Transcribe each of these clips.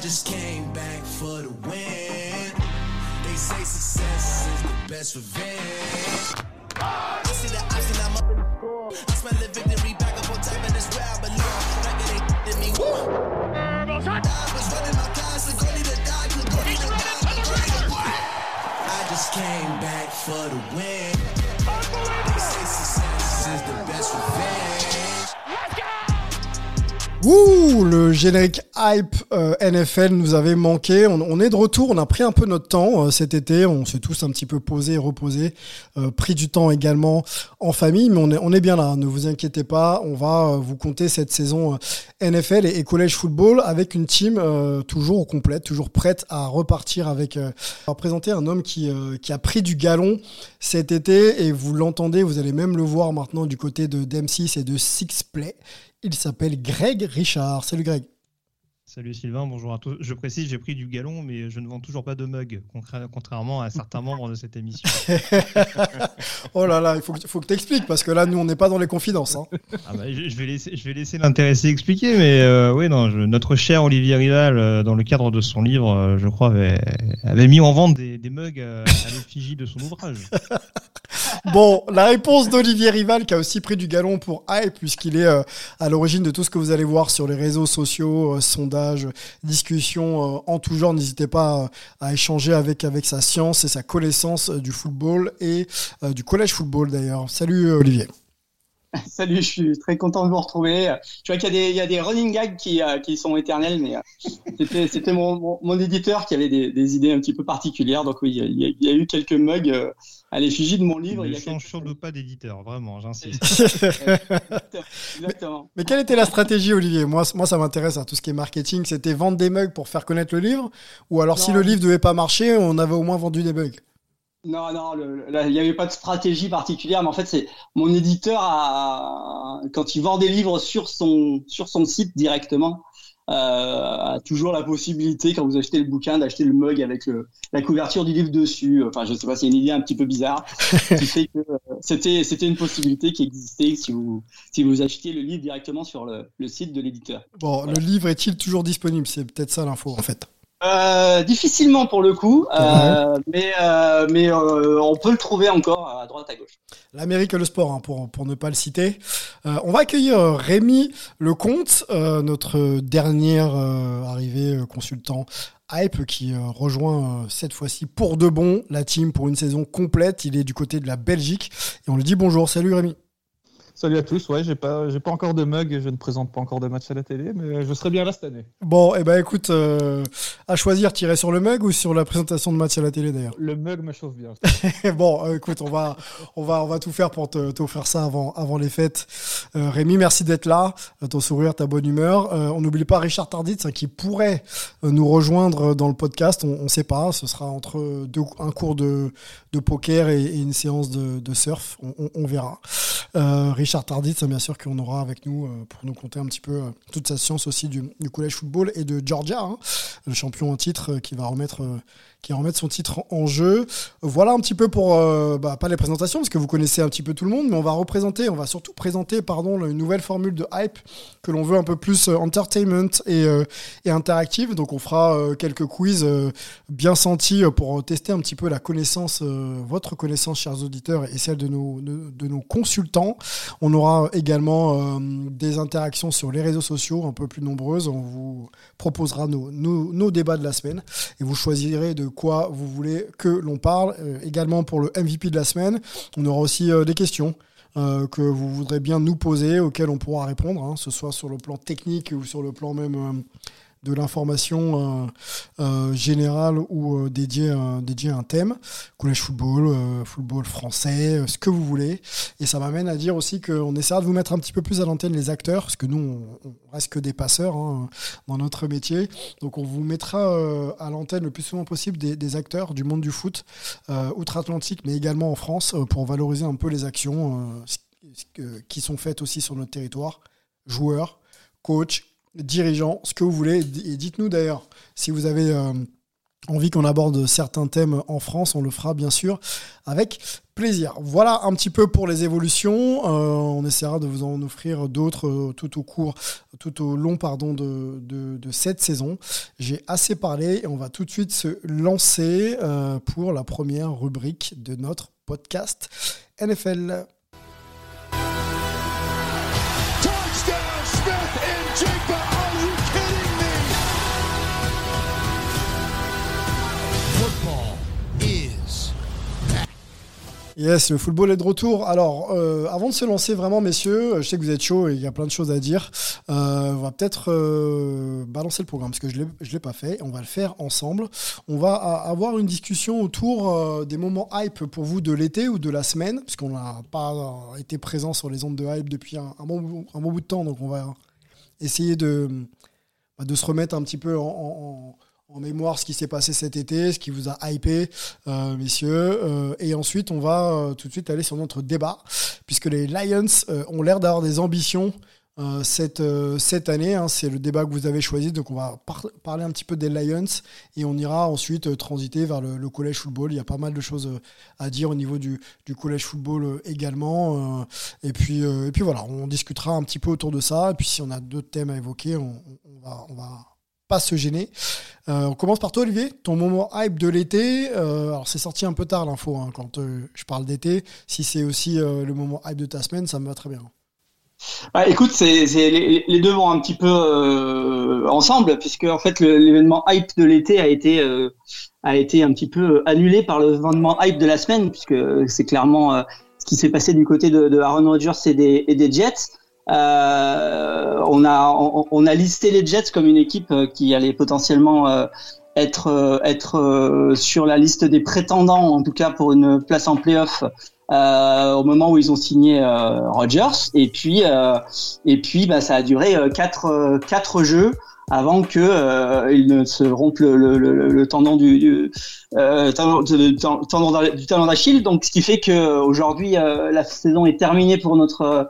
just came back for the win. They say success is the best revenge. I see the option, I'm up in the score. I smell the victory back up on top, and it's where I belong. Like it ain't me. I was running my class, the goalie the goalie to die, the goalie. I just came back for the win. Ouh, le générique hype euh, NFL nous avait manqué. On, est de retour, on a pris un peu notre temps euh, cet été. On s'est tous un petit peu posé, reposé, euh, pris du temps également en famille, mais on est, bien là. Ne vous inquiétez pas, on va vous compter cette saison NFL et, et college football avec une team toujours complète, toujours prête à repartir avec. On va présenter un homme qui, qui a pris du galon cet été et vous l'entendez, vous allez même le voir maintenant du côté de DM6 et de Six Play. Il s'appelle Greg Richard. Salut Greg. Salut Sylvain, bonjour à tous. Je précise, j'ai pris du galon, mais je ne vends toujours pas de mug, contra- contrairement à certains membres de cette émission. oh là là, il faut que, faut que tu expliques parce que là, nous, on n'est pas dans les confidences. hein. Ah bah, je, je vais laisser, je vais laisser l'intéressé expliquer, mais euh, oui, non, je- notre cher Olivier Rival, euh, dans le cadre de son livre, euh, je crois, avait, avait mis en vente des, des mugs à l'effigie de son ouvrage. Bon, la réponse d'Olivier Rival qui a aussi pris du galon pour Hype puisqu'il est euh, à l'origine de tout ce que vous allez voir sur les réseaux sociaux, euh, sondages, discussions euh, en tout genre. N'hésitez pas à échanger avec avec sa science et sa connaissance du football et du collège football d'ailleurs. Salut Olivier. Salut, je suis très content de vous retrouver. Je vois qu'il y a des, il y a des running gags qui, euh, qui sont éternels, mais euh, c'était, mon, mon, mon éditeur qui avait des, des idées un petit peu particulières. Donc oui, il y a, il y a eu quelques mugs à l'effigie de mon livre. il Ne change quelques- surtout pas d'éditeur, vraiment, j'insiste. Exactement. Mais quelle était la stratégie Olivier? Moi, ça m'intéresse à tout ce qui est marketing. C'était vendre des mugs pour faire connaître le livre? Ou alors si le livre devait pas marcher, on avait au moins vendu des mugs? Non, non, il n'y avait pas de stratégie particulière, mais en fait, c'est mon éditeur a, quand il vend des livres sur son, sur son site directement, euh, a toujours la possibilité, quand vous achetez le bouquin, d'acheter le mug avec le, la couverture du livre dessus. Enfin, je sais pas, c'est une idée un petit peu bizarre qui fait que euh, c'était, c'était une possibilité qui existait si vous, si vous achetiez le livre directement sur le, le site de l'éditeur. Bon, le livre est-il toujours disponible? C'est peut-être ça l'info en fait. Euh, difficilement pour le coup, euh, mais, euh, mais euh, on peut le trouver encore à droite à gauche. L'Amérique et le sport, hein, pour, pour ne pas le citer. Euh, on va accueillir Rémi Lecomte, euh, notre dernière euh, arrivée euh, consultant Hype, qui euh, rejoint euh, cette fois-ci pour de bon la team pour une saison complète. Il est du côté de la Belgique. Et on lui dit bonjour. Salut Rémi. Salut à tous, ouais, j'ai pas, j'ai pas encore de mug, je ne présente pas encore de match à la télé, mais je serai bien là cette année. Bon, et ben écoute, euh, à choisir, tirer sur le mug ou sur la présentation de match à la télé d'ailleurs? Le mug me chauffe bien. bon, euh, écoute, on va, on va, on va tout faire pour te, t'offrir ça avant, avant les fêtes. Euh, Rémi, merci d'être là. Euh, Ton sourire, ta bonne humeur. Euh, on n'oublie pas Richard Tarditz hein, qui pourrait euh, nous rejoindre dans le podcast. On ne sait pas. Ce sera entre deux, un cours de, de poker et, et une séance de, de surf. On, on- on verra. Euh, Richard Tarditz, bien sûr, qu'on aura avec nous euh, pour nous conter un petit peu euh, toute sa science aussi du, du collège football et de Georgia, hein, le champion en titre euh, qui va remettre. Qui va remettre son titre en jeu. Voilà un petit peu pour, euh, bah, pas les présentations, parce que vous connaissez un petit peu tout le monde, mais on va représenter, on va surtout présenter, pardon, une nouvelle formule de hype que l'on veut un peu plus euh, entertainment et, euh, et interactive. Donc on fera quelques quiz bien sentis pour tester un petit peu la connaissance, votre connaissance, chers auditeurs, et celle de nos, de, nos consultants. On aura également des interactions sur les réseaux sociaux un peu plus nombreuses. On vous proposera nos, nos débats de la semaine et vous choisirez de quoi vous voulez que l'on parle. Euh, également pour le MVP de la semaine, on aura aussi euh, des questions. euh, que vous voudrez bien nous poser, auxquelles on pourra répondre, hein, ce soit sur le plan technique ou sur le plan même de l'information euh, euh, générale ou euh, dédiée, à un thème, collège football, football français, ce que vous voulez. Et ça m'amène à dire aussi qu'on essaiera de vous mettre un petit peu plus à l'antenne les acteurs, parce que nous, on, on reste que des passeurs hein, dans notre métier. Donc on vous mettra à l'antenne le plus souvent possible des, des acteurs du monde du foot, outre-Atlantique, mais également en France, pour valoriser un peu les actions qui sont faites aussi sur notre territoire. Joueurs, coachs, dirigeants, ce que vous voulez. Et dites-nous d'ailleurs si vous avez... euh, envie qu'on aborde certains thèmes en France, on le fera bien sûr avec plaisir. Voilà un petit peu pour les évolutions. Euh, on essaiera de vous en offrir d'autres euh, tout au cours, tout au long pardon, de, de, cette saison. J'ai assez parlé et on va tout de suite se lancer pour la première rubrique de notre podcast NFL. Yes, le football est de retour. Alors, euh, avant de se lancer vraiment, messieurs, je sais que vous êtes chaud et il y a plein de choses à dire. Euh, on va peut-être euh, balancer le programme parce que je ne l'ai pas fait. On va le faire ensemble. On va avoir une discussion autour des moments hype pour vous de l'été ou de la semaine, puisqu'on n'a pas été présent sur les ondes de hype depuis un, bon, bout de temps. Donc, on va essayer de, bah, se remettre un petit peu en mémoire ce qui s'est passé cet été, ce qui vous a hypé, euh, messieurs. Euh, et ensuite, on va euh, tout de suite aller sur notre débat, puisque les Lions ont l'air d'avoir des ambitions cette, année. Hein. c'est le débat que vous avez choisi. Donc, on va parler un petit peu des Lions et on ira ensuite transiter vers le, collège football. Il y a pas mal de choses à dire au niveau du, du collège football également. et, puis, voilà, on discutera un petit peu autour de ça. Et puis, si on a d'autres thèmes à évoquer. On va pas se gêner. Euh, on commence par toi, Olivier. Ton moment hype de l'été. Euh, alors, c'est sorti un peu tard l'info hein, quand euh, je parle d'été. Si c'est aussi le moment hype de ta semaine, ça me va très bien. Bah, écoute, c'est, les, deux vont un petit peu ensemble, puisque en fait l'événement hype de l'été a été a été un petit peu annulé par l'événement hype de la semaine, puisque c'est clairement ce qui s'est passé du côté de, Aaron Rodgers et des Jets. Euh, on a on, a listé les Jets comme une équipe euh, qui allait potentiellement euh, être être sur la liste des prétendants, en tout cas pour une place en playoff. Euh, au moment où ils ont signé euh, Rodgers et puis et puis bah, ça a duré quatre quatre jeux avant que ils ne se rompent le, le, le, tendon du, du tendon, tendon, du talon d'Achille donc ce qui fait que aujourd'hui la saison est terminée pour notre euh,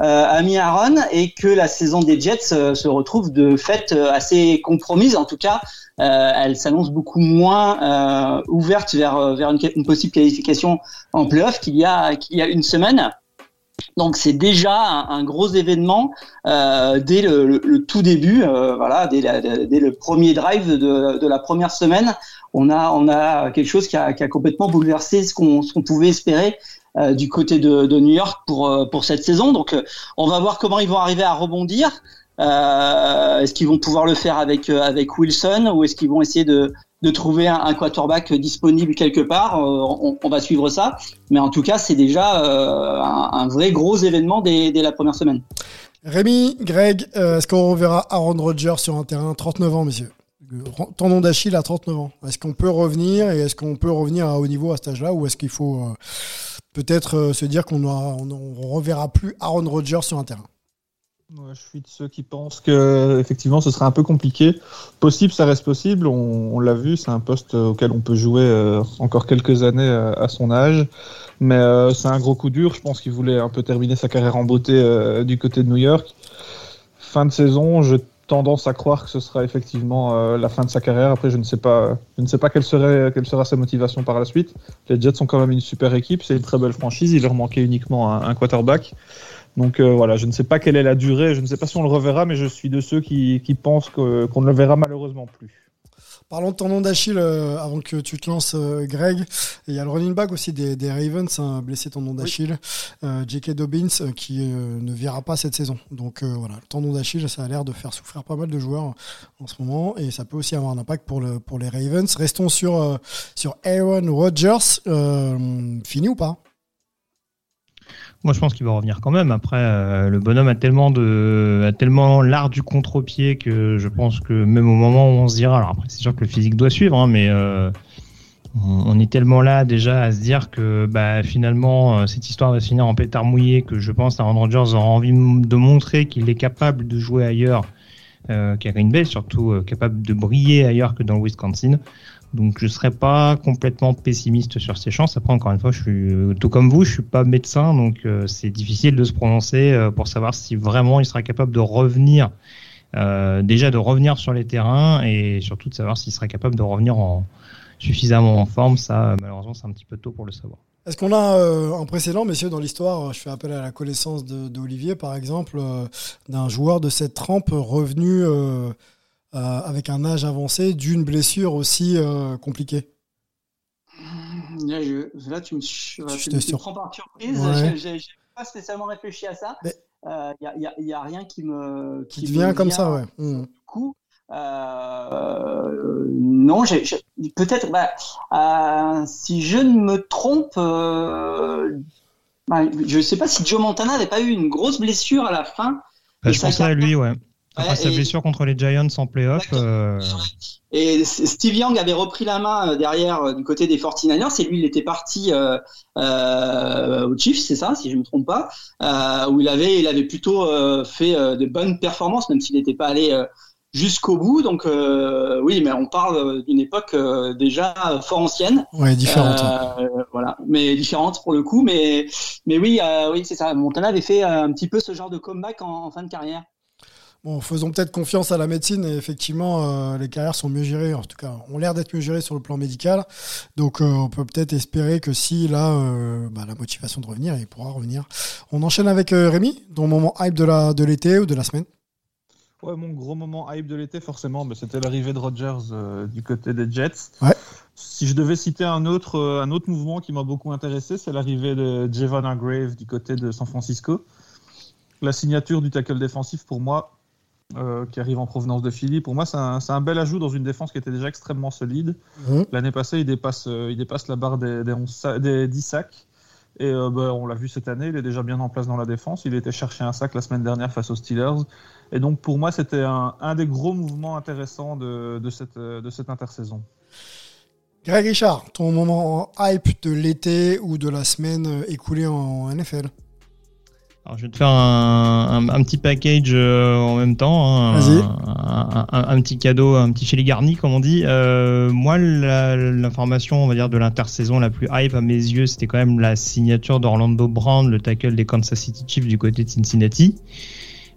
ami Aaron et que la saison des Jets euh, se retrouve de fait euh, assez compromise. En tout cas, elle s'annonce beaucoup moins ouverte vers, vers une, possible qualification en playoff qu'il y a qu'il y a une semaine. Donc c'est déjà un, gros événement euh, dès le, tout début, voilà, dès, dès, le premier drive de, de, la première semaine, on a on a quelque chose qui a, qui a complètement bouleversé ce qu'on ce qu'on pouvait espérer euh, du côté de, New York pour euh, pour cette saison. Donc euh, on va voir comment ils vont arriver à rebondir. est-ce qu'ils vont pouvoir le faire avec avec Wilson ou est-ce qu'ils vont essayer de de trouver un, quarterback disponible quelque part? On, va suivre ça. Mais en tout cas, c'est déjà un, un, vrai gros événement dès, dès la première semaine. Rémi, Greg, est-ce qu'on reverra Aaron Rodgers sur un terrain 39 ans, messieurs? Tendon d'Achille à 39 ans. Est-ce qu'on peut revenir et est-ce qu'on peut revenir à haut niveau à cet âge-là ou est-ce qu'il faut peut-être euh, se dire qu'on ne reverra plus Aaron Rodgers sur un terrain. je suis de ceux qui pensent que effectivement ce serait un peu compliqué. Possible, ça reste possible. On, l'a vu, c'est un poste auquel on peut jouer euh, encore quelques années euh, à son âge. Mais c'est un gros coup dur. Je pense qu'il voulait un peu terminer sa carrière en beauté du côté de New York. Fin de saison, je tendance à croire que ce sera effectivement euh, la fin de sa carrière. Après, je ne sais pas, je ne sais pas quelle serait quelle sera sa motivation par la suite. Les Jets sont quand même une super équipe, c'est une très belle franchise. Il leur manquait uniquement un, quarterback. Donc euh, voilà, je ne sais pas quelle est la durée, je ne sais pas si on le reverra, mais je suis de ceux qui, qui pensent qu'on ne le verra malheureusement plus. Parlons de ton nom d'Achille euh, avant que tu te lances, euh, Greg. Il y a le running back aussi des, des Ravens, hein, blessé ton nom d'Achille, euh, J.K. Dobbins, qui ne verra pas cette saison. Donc voilà, le tendon d'Achille, ça a l'air de faire souffrir pas mal de joueurs en ce moment et ça peut aussi avoir un impact pour, le, pour les Ravens. Restons sur, sur Aaron Rodgers. fini ou pas? Moi, je pense qu'il va revenir quand même. Après, euh, le bonhomme a tellement de, a tellement l'art du contre-pied que je pense que même au moment où on se dira, alors après, c'est sûr que le physique doit suivre, hein, mais euh, on est tellement là déjà à se dire que bah, finalement euh, cette histoire va se finir en pétard mouillé que je pense qu'Aaron Rodgers aura envie de montrer qu'il est capable de jouer ailleurs qu'à Green Bay, surtout capable de briller ailleurs que dans le Wisconsin. Donc je serais pas complètement pessimiste sur ses chances. Après encore une fois, je suis euh, tout comme vous, je suis pas médecin, donc euh, c'est difficile de se prononcer euh, pour savoir si vraiment il sera capable de revenir déjà de revenir sur les terrains et surtout de savoir s'il serait capable de revenir en, suffisamment en forme. Ça, malheureusement, c'est un petit peu tôt pour le savoir. Est-ce qu'on a un précédent, messieurs, dans l'histoire Je fais appel à la connaissance d'Olivier, par exemple, d'un joueur de cette trempe revenu avec un âge avancé d'une blessure aussi compliquée Là, tu me, je prends par surprise. Je n'ai pas spécialement réfléchi à ça. Il n'y euh, a, a, rien qui me. Qui, qui vient comme ça, ouais. Hmm. Du coup, euh, non, peut-être. Bah, euh, si je ne me trompe, bah, je ne sais pas si Joe Montana n'avait pas eu une grosse blessure à la fin. Bah, je pense à lui, ouais. Après sa blessure contre les Giants en playoff. Euh... Et Steve Young avait repris la main euh, derrière euh, du côté des 49ers et lui il était parti euh, euh, aux Chiefs, c'est ça, si je ne me trompe pas, euh, où il avait, il avait plutôt fait de bonnes performances, même s'il n'était pas allé jusqu'au bout. Donc oui, mais on parle d'une époque déjà fort ancienne. Ouais, différente. voilà, mais différente pour le coup. Mais mais oui, oui, c'est ça. Montana avait fait un petit peu ce genre de comeback en fin de carrière. Bon, faisons peut-être confiance à la médecine et effectivement, euh, les carrières sont mieux gérées, en tout cas, ont l'air d'être mieux gérées sur le plan médical. Donc, euh, on peut peut-être espérer que si là, euh, bah, la motivation de revenir, il pourra revenir. On enchaîne avec Rémi, ton moment hype de la de l'été ou de la semaine? Ouais, mon gros moment hype de l'été, forcément, bah, c'était l'arrivée de Rodgers du côté des Jets. Ouais. Si je devais citer un autre, un autre mouvement qui m'a beaucoup intéressé, c'est l'arrivée de Javon Grave du côté de San Francisco. La signature du tackle défensif, pour moi, euh, qui arrive en provenance de Philly. Pour moi, c'est un, bel ajout dans une défense qui était déjà extrêmement solide. Mmh. L'année passée, il dépasse, euh, il dépasse la barre des, des, 10 sacs. Et euh, bah, on l'a vu cette année, il est déjà bien en place dans la défense. Il était cherché un sac la semaine dernière face aux Steelers. Et donc, pour moi, c'était un, des gros mouvements intéressants de, de, cette, de cette intersaison. Greg Richard, ton moment hype de l'été ou de la semaine écoulée en NFL alors, je vais te faire un, un, petit package euh, en même temps, hein, un, un, petit cadeau, un petit chez les garnis, comme on dit. Euh, moi, l'information, on va dire, de l'intersaison la plus hype à mes yeux, c'était quand même la signature d'Orlando Brown, le tackle des Kansas City Chiefs du côté de Cincinnati.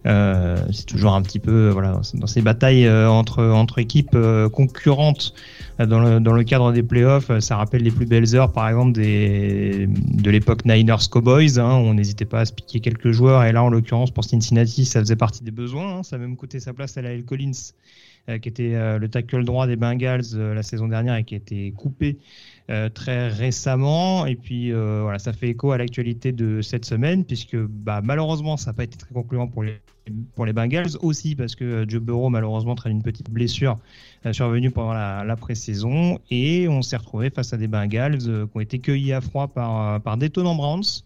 Euh, c'est toujours un petit peu voilà dans ces batailles euh, entre entre équipes euh, concurrentes dans le, dans le cadre des playoffs. Ça rappelle les plus belles heures, par exemple des de l'époque Niners Cowboys. Hein, on n'hésitait pas à se piquer quelques joueurs. Et là, en l'occurrence, pour Cincinnati, ça faisait partie des besoins. Hein. Ça a même coûté sa place à la L. Collins, qui était le tackle droit des Bengals la saison dernière et qui a été coupé euh, très récemment. Et puis euh, voilà, ça fait écho à l'actualité de cette semaine, puisque bah, malheureusement, ça n'a pas été très concluant pour les, pour les Bengals, aussi parce que euh, Joe Burrow malheureusement traîne une petite blessure survenue pendant la, la pré-saison. Et on s'est retrouvé face à des Bengals qui ont été cueillis à froid par, par d'étonnants Browns.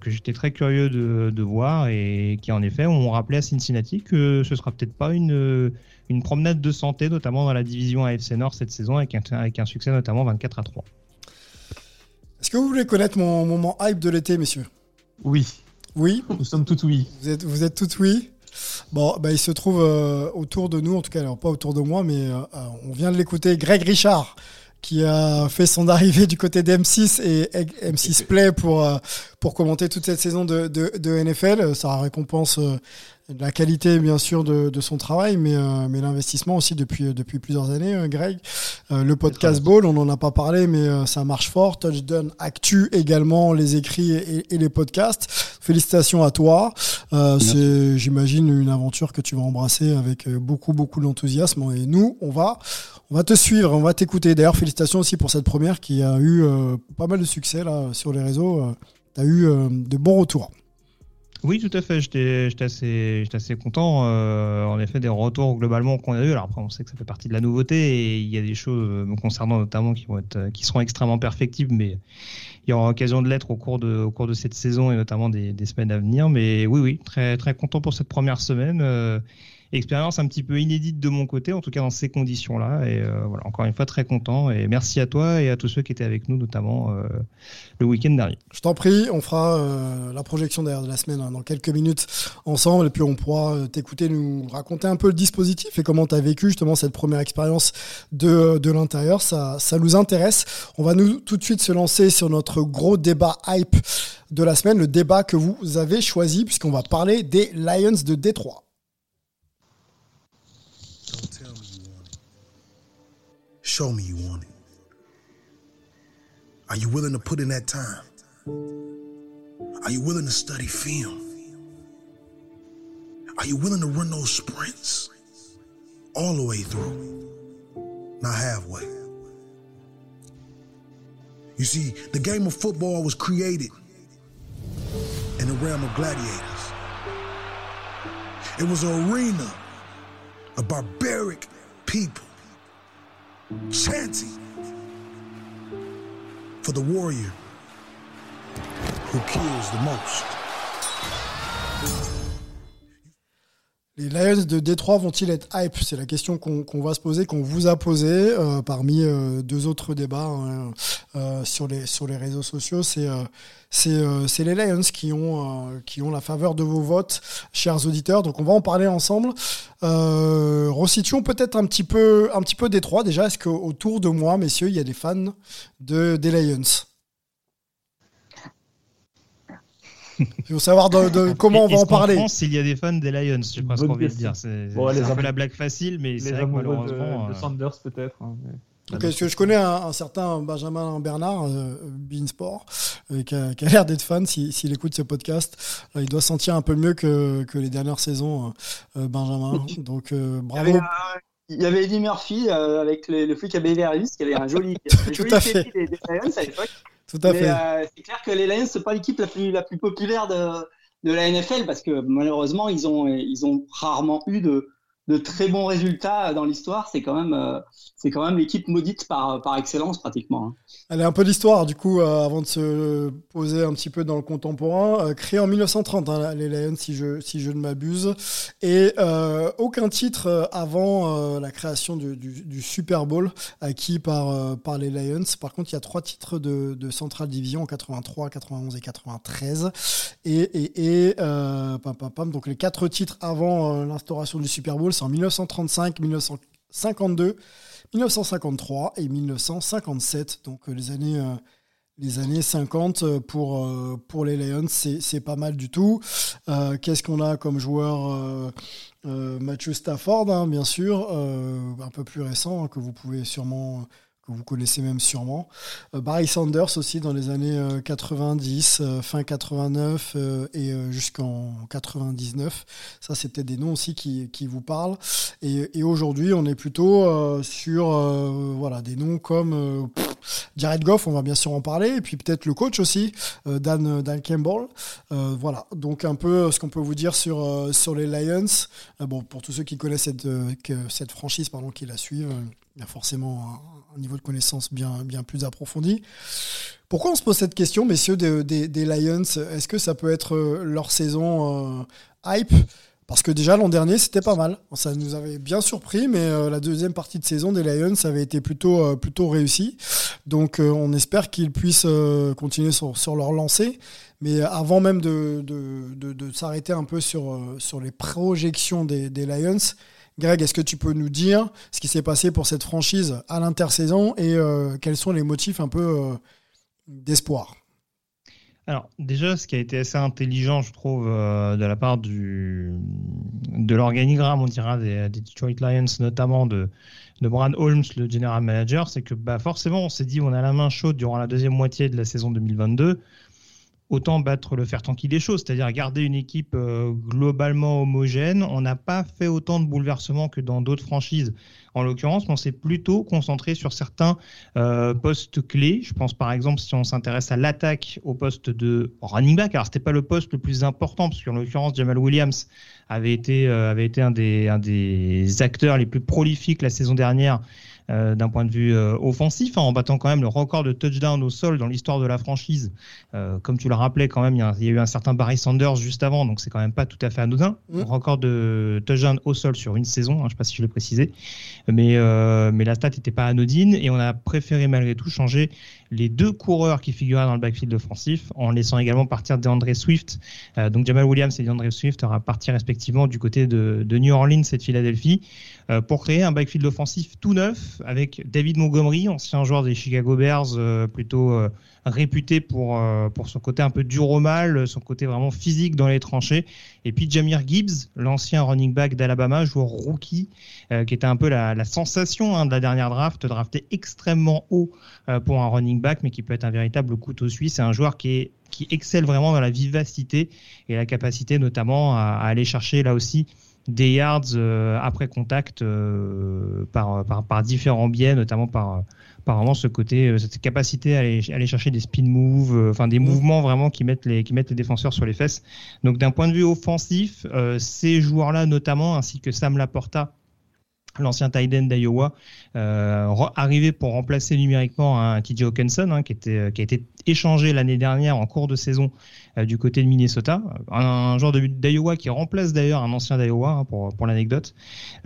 Que j'étais très curieux de, de, voir et qui en effet ont rappelé à Cincinnati que ce sera peut-être pas une, une promenade de santé, notamment dans la division AFC Nord cette saison, avec un, avec un succès notamment 24 à 3. Est-ce que vous voulez connaître mon moment hype de l'été, messieurs? Oui. Oui? Nous sommes tout oui. Vous êtes, vous êtes tout oui? Bon, bah, il se trouve euh, autour de nous, en tout cas, alors pas autour de moi, mais euh, euh, on vient de l'écouter, Greg Richard, qui a fait son arrivée du côté d'M6 et M6 Play pour, pour commenter toute cette saison de, de, de NFL. Ça récompense la qualité bien sûr de, de son travail, mais, euh, mais l'investissement aussi depuis, depuis plusieurs années, euh, Greg. Euh, le podcast Ball, on n'en a pas parlé, mais ça marche fort. Touchdown Actu également, les écrits et, et les podcasts. Félicitations à toi. c'est, j'imagine, une aventure que tu vas embrasser avec beaucoup, beaucoup d'enthousiasme. Et nous, on va, on va te suivre, on va t'écouter. D'ailleurs, félicitations aussi pour cette première qui a eu pas mal de succès là sur les réseaux. tu as eu de bons retours. Oui, tout à fait. J'étais assez, assez content. Euh, en effet, des retours globalement qu'on a eu. Alors après, on sait que ça fait partie de la nouveauté et il y a des choses concernant notamment qui vont être, qui seront extrêmement perfectibles, mais il y aura occasion de l'être au cours de, au cours de cette saison et notamment des, semaines à venir. Mais oui, oui, très, très content pour cette première semaine. Euh, expérience un petit peu inédite de mon côté, en tout cas dans ces conditions-là. Et euh, voilà, encore une fois, très content. Et merci à toi et à tous ceux qui étaient avec nous, notamment euh, le week-end dernier. Je t'en prie, on fera euh, la projection d'ailleurs de la semaine hein, dans quelques minutes ensemble. Et puis on pourra t'écouter, nous raconter un peu le dispositif et comment tu as vécu justement cette première expérience de, de l'intérieur. Ça, ça nous intéresse. On va nous tout de suite se lancer sur notre gros débat hype de la semaine, le débat que vous avez choisi, puisqu'on va parler des Lions de Détroit. Show me you want it. Are you willing to put in that time? Are you willing to study film? Are you willing to run those sprints all the way through? Not halfway. You see, the game of football was created in the realm of gladiators. It was an arena of barbaric people chanting for the warrior who kills the most. Les Lions de Détroit vont-ils être hype? C'est la question qu'on va se poser, qu'on vous a posée euh, parmi euh, deux autres débats hein, euh, sur, les, réseaux sociaux. C'est les Lions qui ont, la faveur de vos votes, chers auditeurs. Donc on va en parler ensemble. Resituons peut-être un petit peu un petit peu Détroit déjà. Est-ce qu'autour de moi, messieurs, il y a des fans de, des Lions? Il faut savoir de, de comment on va en parler. France, il y a des fans des Lions, je sais pas ce qu'on vient de question. dire. C'est Bon, un peu la blague facile, mais c'est Les vrai que amoureux malheureusement. de, de euh, Sanders peut-être. hein, mais- Donc, est-ce que je connais un, un certain Benjamin Bernard, euh, Beansport, euh, qui a, qui a l'air d'être fan s'il s'il écoute ce podcast. Euh, il doit sentir un peu mieux que, que les dernières saisons, euh, Benjamin. Donc euh, Il y avait, bravo. il y avait Eddie Murphy euh, avec le, le flic à Beverly Hills qui avait un joli, joli à fait. des, des Lions à l'époque. Tout à Mais, fait. euh, c'est clair que les Lions c'est pas l'équipe la plus la plus populaire de, de la NFL parce que malheureusement ils ont ils ont rarement eu de de très bons résultats dans l'histoire. C'est quand même euh, c'est quand même l'équipe maudite par par excellence pratiquement. hein. Allez, un peu d'histoire, du coup, euh, avant de se poser un petit peu dans le contemporain. Euh, créé en 1930, hein, les Lions, si je, si je ne m'abuse. Et euh, aucun titre euh, avant euh, la création du, Super Bowl acquis par, euh, par les Lions. Par contre, il y a trois titres de, de Central Division en 83, 91 et 93. Et, et, et euh, pam, pam, pam. donc les quatre titres avant euh, l'instauration du Super Bowl, en 1935, 1952, 1953 et 1957. Donc euh, les années, euh, les années 50 euh, pour, pour les Lions, c'est pas mal du tout. Qu'est-ce qu'on a comme joueur euh, Matthew Stafford, hein, bien sûr, un peu plus récent, hein, que vous pouvez sûrement vous connaissez même sûrement. Euh, Barry Sanders aussi dans les années euh, 90, euh, fin 89 euh, et euh, jusqu'en 99. Ça, peut-être des noms aussi qui, qui vous parlent. Et, aujourd'hui, on est plutôt euh, sur euh, voilà, des noms comme euh, Jared Goff, on va bien sûr en parler, et puis peut-être le coach aussi, euh, Dan, Dan Campbell. Euh, voilà, donc un peu ce qu'on peut vous dire sur, euh, sur les Lions. Euh, pour tous ceux qui connaissent cette, euh, franchise, pardon, qui la suivent, euh, il y a forcément un, niveau de connaissance bien, plus approfondi. Pourquoi on se pose cette question, messieurs des, Lions? Est-ce que ça peut être euh, leur saison euh, hype? Parce que déjà l'an dernier c'était pas mal, ça nous avait bien surpris, mais euh, la deuxième partie de saison des Lions avait été plutôt euh, réussie. Donc euh, on espère qu'ils puissent continuer sur, leur lancée. Mais avant même de, s'arrêter un peu sur, les projections des, Lions, Greg, est-ce que tu peux nous dire ce qui s'est passé pour cette franchise à l'intersaison et quels sont les motifs un peu d'espoir? Alors, déjà, ce qui a été assez intelligent, je trouve, de la part du, de l'organigramme, on dira, des, Detroit Lions, notamment de, de Brad Holmes, le general manager, c'est que bah, forcément, on s'est dit, on a la main chaude durant la deuxième moitié de la saison 2022. Autant battre le fer tranquille des choses, c'est-à-dire garder une équipe euh, globalement homogène. On n'a pas fait autant de bouleversements que dans d'autres franchises. En l'occurrence, on s'est plutôt concentré sur certains euh, postes clés. Je pense par exemple, si on s'intéresse à l'attaque au poste de running back, alors c'était pas le poste le plus important, parce qu'en l'occurrence, Jamal Williams avait été, euh, avait été un, des, un des acteurs les plus prolifiques la saison dernière euh, d'un point de vue euh, offensif, hein, en battant quand même le record de touchdown au sol dans l'histoire de la franchise. Euh, comme tu l'as rappelé, quand même, il y, a, il y, a eu un certain Barry Sanders juste avant, donc c'est quand même pas tout à fait anodin. Mmh. Record de touchdown au sol sur une saison, hein, je sais pas si je l'ai précisé, mais, mais la stat n'était pas anodine et on a préféré malgré tout changer les deux coureurs qui figuraient dans le backfield offensif en laissant également partir DeAndre Swift. Euh, donc Jamal Williams et DeAndre Swift aura parti respectivement du côté de, New Orleans et de Philadelphie euh, pour créer un backfield offensif tout neuf avec David Montgomery, ancien joueur des Chicago Bears, euh, plutôt réputé pour, euh, pour son côté un peu dur au mal, son côté vraiment physique dans les tranchées. Et puis Jamir Gibbs, l'ancien running back d'Alabama, joueur rookie, qui était un peu la, sensation hein, de la dernière draft, drafté extrêmement haut pour un running back, mais qui peut être un véritable couteau suisse. C'est un joueur qui qui excelle vraiment dans la vivacité et la capacité notamment à aller chercher là aussi des yards euh, après contact euh, par, par, par, différents biais, notamment par, par vraiment ce côté, euh, cette capacité à aller, aller chercher des spin moves, enfin des mmh. mouvements vraiment qui mettent les, qui mettent les défenseurs sur les fesses. Donc d'un point de vue offensif, ces joueurs-là notamment, ainsi que Sam Laporta, l'ancien tight end d'Iowa, euh, arrivé pour remplacer numériquement un TJ Hawkinson, hein, qui, était, qui a été échangé l'année dernière en cours de saison euh, du côté de Minnesota. Un, un joueur d'Iowa qui remplace d'ailleurs un ancien d'Iowa, hein, pour, pour l'anecdote.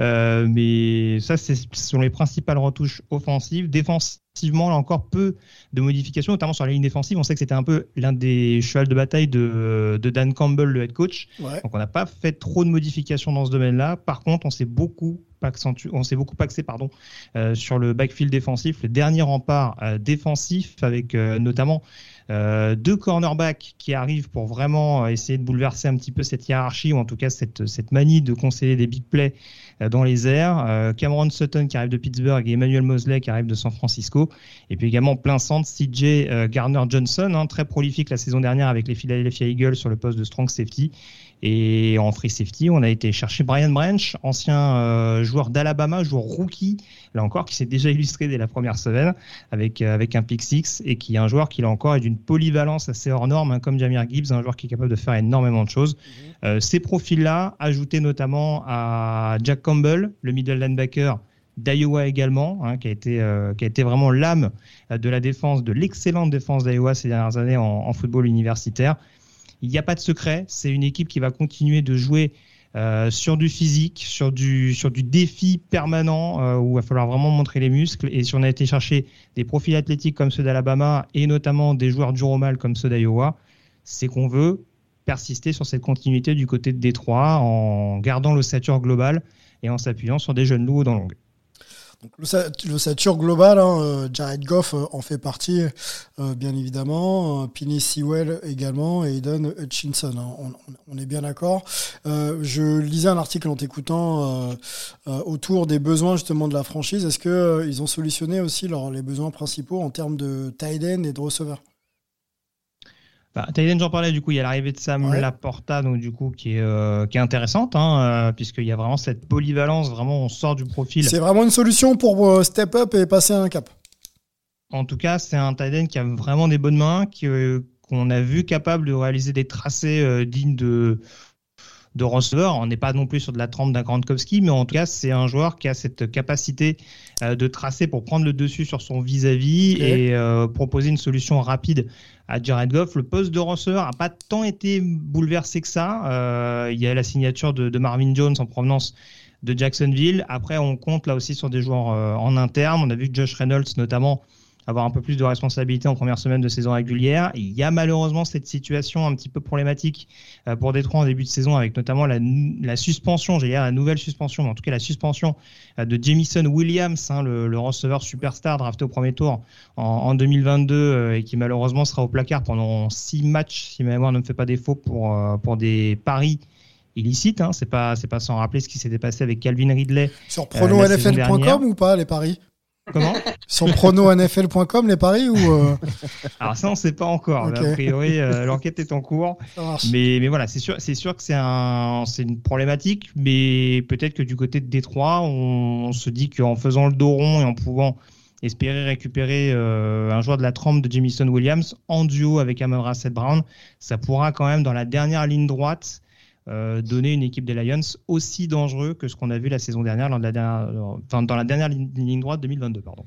Euh, mais ça, ce sont les principales retouches offensives. Défensivement, là encore, peu de modifications, notamment sur la ligne défensive. On sait que c'était un peu l'un des chevals de bataille de, de Dan Campbell, le head coach. Ouais. Donc on n'a pas fait trop de modifications dans ce domaine-là. Par contre, on s'est beaucoup on s'est beaucoup axé pardon euh, sur le backfield défensif, le dernier rempart euh, défensif avec euh, notamment deux cornerbacks qui arrivent pour vraiment essayer de bouleverser un petit peu cette hiérarchie ou en tout cas cette, cette manie de concéder des big plays dans les airs. Cameron Sutton qui arrive de Pittsburgh et Emmanuel Mosley qui arrive de San Francisco. Et puis également plein centre CJ euh, Garner Johnson, hein, très prolifique la saison dernière avec les Philadelphia Eagles sur le poste de strong safety. Et en free safety, on a été chercher Brian Branch, ancien euh, joueur d'Alabama, joueur rookie, là encore, qui s'est déjà illustré dès la première semaine avec, euh, avec un pick six et qui est un joueur qui, là encore, est d'une polyvalence assez hors norme, hein, comme Jamir Gibbs, un joueur qui est capable de faire énormément de choses. Mhm. Euh, ces profils-là, ajoutés notamment à Jack Campbell, le middle linebacker d'Iowa également, hein, qui, a été, euh, qui a été vraiment l'âme de la défense, de l'excellente défense d'Iowa ces dernières années en, en football universitaire. Il n'y a pas de secret. C'est une équipe qui va continuer de jouer euh, sur du physique, sur du, défi permanent euh, où il va falloir vraiment montrer les muscles. Et si on a été chercher des profils athlétiques comme ceux d'Alabama et notamment des joueurs du mal comme ceux d'Iowa, c'est qu'on veut persister sur cette continuité du côté de Détroit en gardant l'ossature globale et en s'appuyant sur des jeunes loups dans l'angle l'ossature globale, hein, euh, Jared Goff euh, en fait partie, euh, bien évidemment. Penny Sewell également et Aiden Hutchinson. Hein, on, est bien d'accord. je lisais un article en t'écoutant autour des besoins justement de la franchise. Est-ce que ils ont solutionné aussi les besoins principaux en termes de tight end et de receveur bah, j'en parlais, du coup, il y a l'arrivée de Sam Laporta, donc du coup, qui est, euh, qui est intéressante, hein, euh, puisqu'il y a vraiment cette polyvalence, vraiment, on sort du profil. C'est vraiment une solution pour euh, step up et passer un cap. En tout cas, c'est un tight qui a vraiment des bonnes mains, qui, qu'on a vu capable de réaliser des tracés dignes de, de receveur. On n'est pas non plus sur de la trempe d'un Gronkowski, mais en tout cas, c'est un joueur qui a cette capacité euh, de tracer pour prendre le dessus sur son vis-à-vis et euh, proposer une solution rapide à Jared Goff. Le poste de receveur n'a pas tant été bouleversé que ça. Euh, il y a la signature de, Marvin Jones en provenance de Jacksonville. Après, on compte là aussi sur des joueurs en interne. On a vu que Josh Reynolds, notamment, avoir un peu plus de responsabilité en première semaine de saison régulière. Il y a malheureusement cette situation un petit peu problématique euh, pour Détroit en début de saison, avec notamment la, la suspension, j'ai dire la nouvelle suspension, mais en tout cas la suspension euh, de Jamison Williams, hein, le, le, receveur superstar drafté au premier tour en, en 2022 euh, et qui malheureusement sera au placard pendant six matchs, si ma mémoire ne me fait pas défaut, pour, pour des paris illicites. Hein. C'est pas c'est pas sans rappeler ce qui s'était passé avec Calvin Ridley. Sur prononfl.com ou pas les paris? Comment Sur prononfl.com les paris ou euh Alors ça on sait pas encore. a priori euh, l'enquête est en cours. Mais mais voilà c'est sûr c'est sûr que c'est un c'est une problématique. Mais peut-être que du côté de Détroit on, se dit qu'en faisant le dos rond et en pouvant espérer récupérer euh, un joueur de la trempe de Jamison Williams en duo avec Amon Rassett Brown, ça pourra quand même dans la dernière ligne droite euh, donner une équipe des Lions aussi dangereux que ce qu'on a vu la saison dernière, dans la dernière, enfin, dans la dernière ligne droite 2022. Pardon.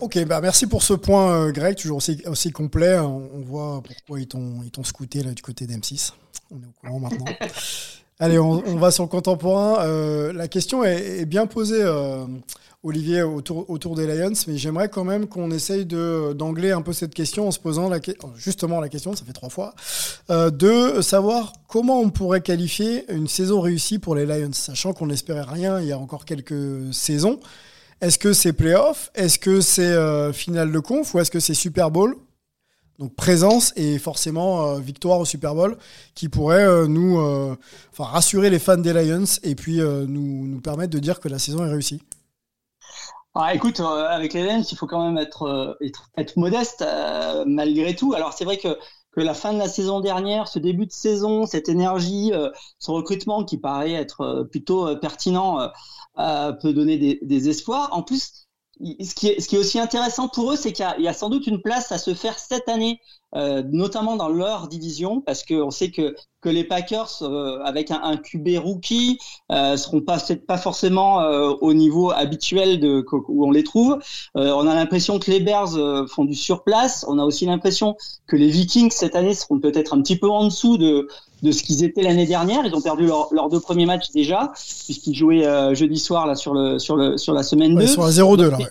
Ok, bah merci pour ce point, euh, Greg, toujours aussi, aussi complet. On, voit pourquoi ils t'ont scouté là, du côté d'M6. On est au courant maintenant. Allez, on, va sur le contemporain. Euh, la question est, bien posée, euh, Olivier, autour, des Lions, mais j'aimerais quand même qu'on essaye d'angler un peu cette question en se posant justement la question, ça fait trois fois, euh, de savoir comment on pourrait qualifier une saison réussie pour les Lions, sachant qu'on n'espérait rien il y a encore quelques saisons. Est-ce que c'est playoff? Est-ce que c'est finale de conf? Ou est-ce que c'est Super Bowl? Donc présence et forcément victoire au Super Bowl qui pourrait nous rassurer les fans des Lions et puis nous permettre de dire que la saison est réussie. Ah, écoute, avec les Lions, il faut quand même être, être, modeste malgré tout. Alors c'est vrai que que la fin de la saison dernière, ce début de saison, cette énergie, euh, ce recrutement qui paraît être euh, plutôt euh, pertinent peut donner des, des, espoirs. En plus, ce qui, est, ce qui est aussi intéressant pour eux, c'est qu'il y, y, a sans doute une place à se faire cette année, notamment dans leur division, parce qu'on sait que que les Packers, euh, avec un, un, QB rookie, euh, seront pas pas forcément euh, au niveau habituel de où on les trouve. Euh, on a l'impression que les Bears font du surplace. On a aussi l'impression que les Vikings cette année seront peut-être un petit peu en dessous de de ce qu'ils étaient l'année dernière. Ils ont perdu leurs deux premiers matchs déjà, puisqu'ils jouaient jeudi soir là sur le sur le sur la semaine 2. Ils sont à 0-2 là. Ouais.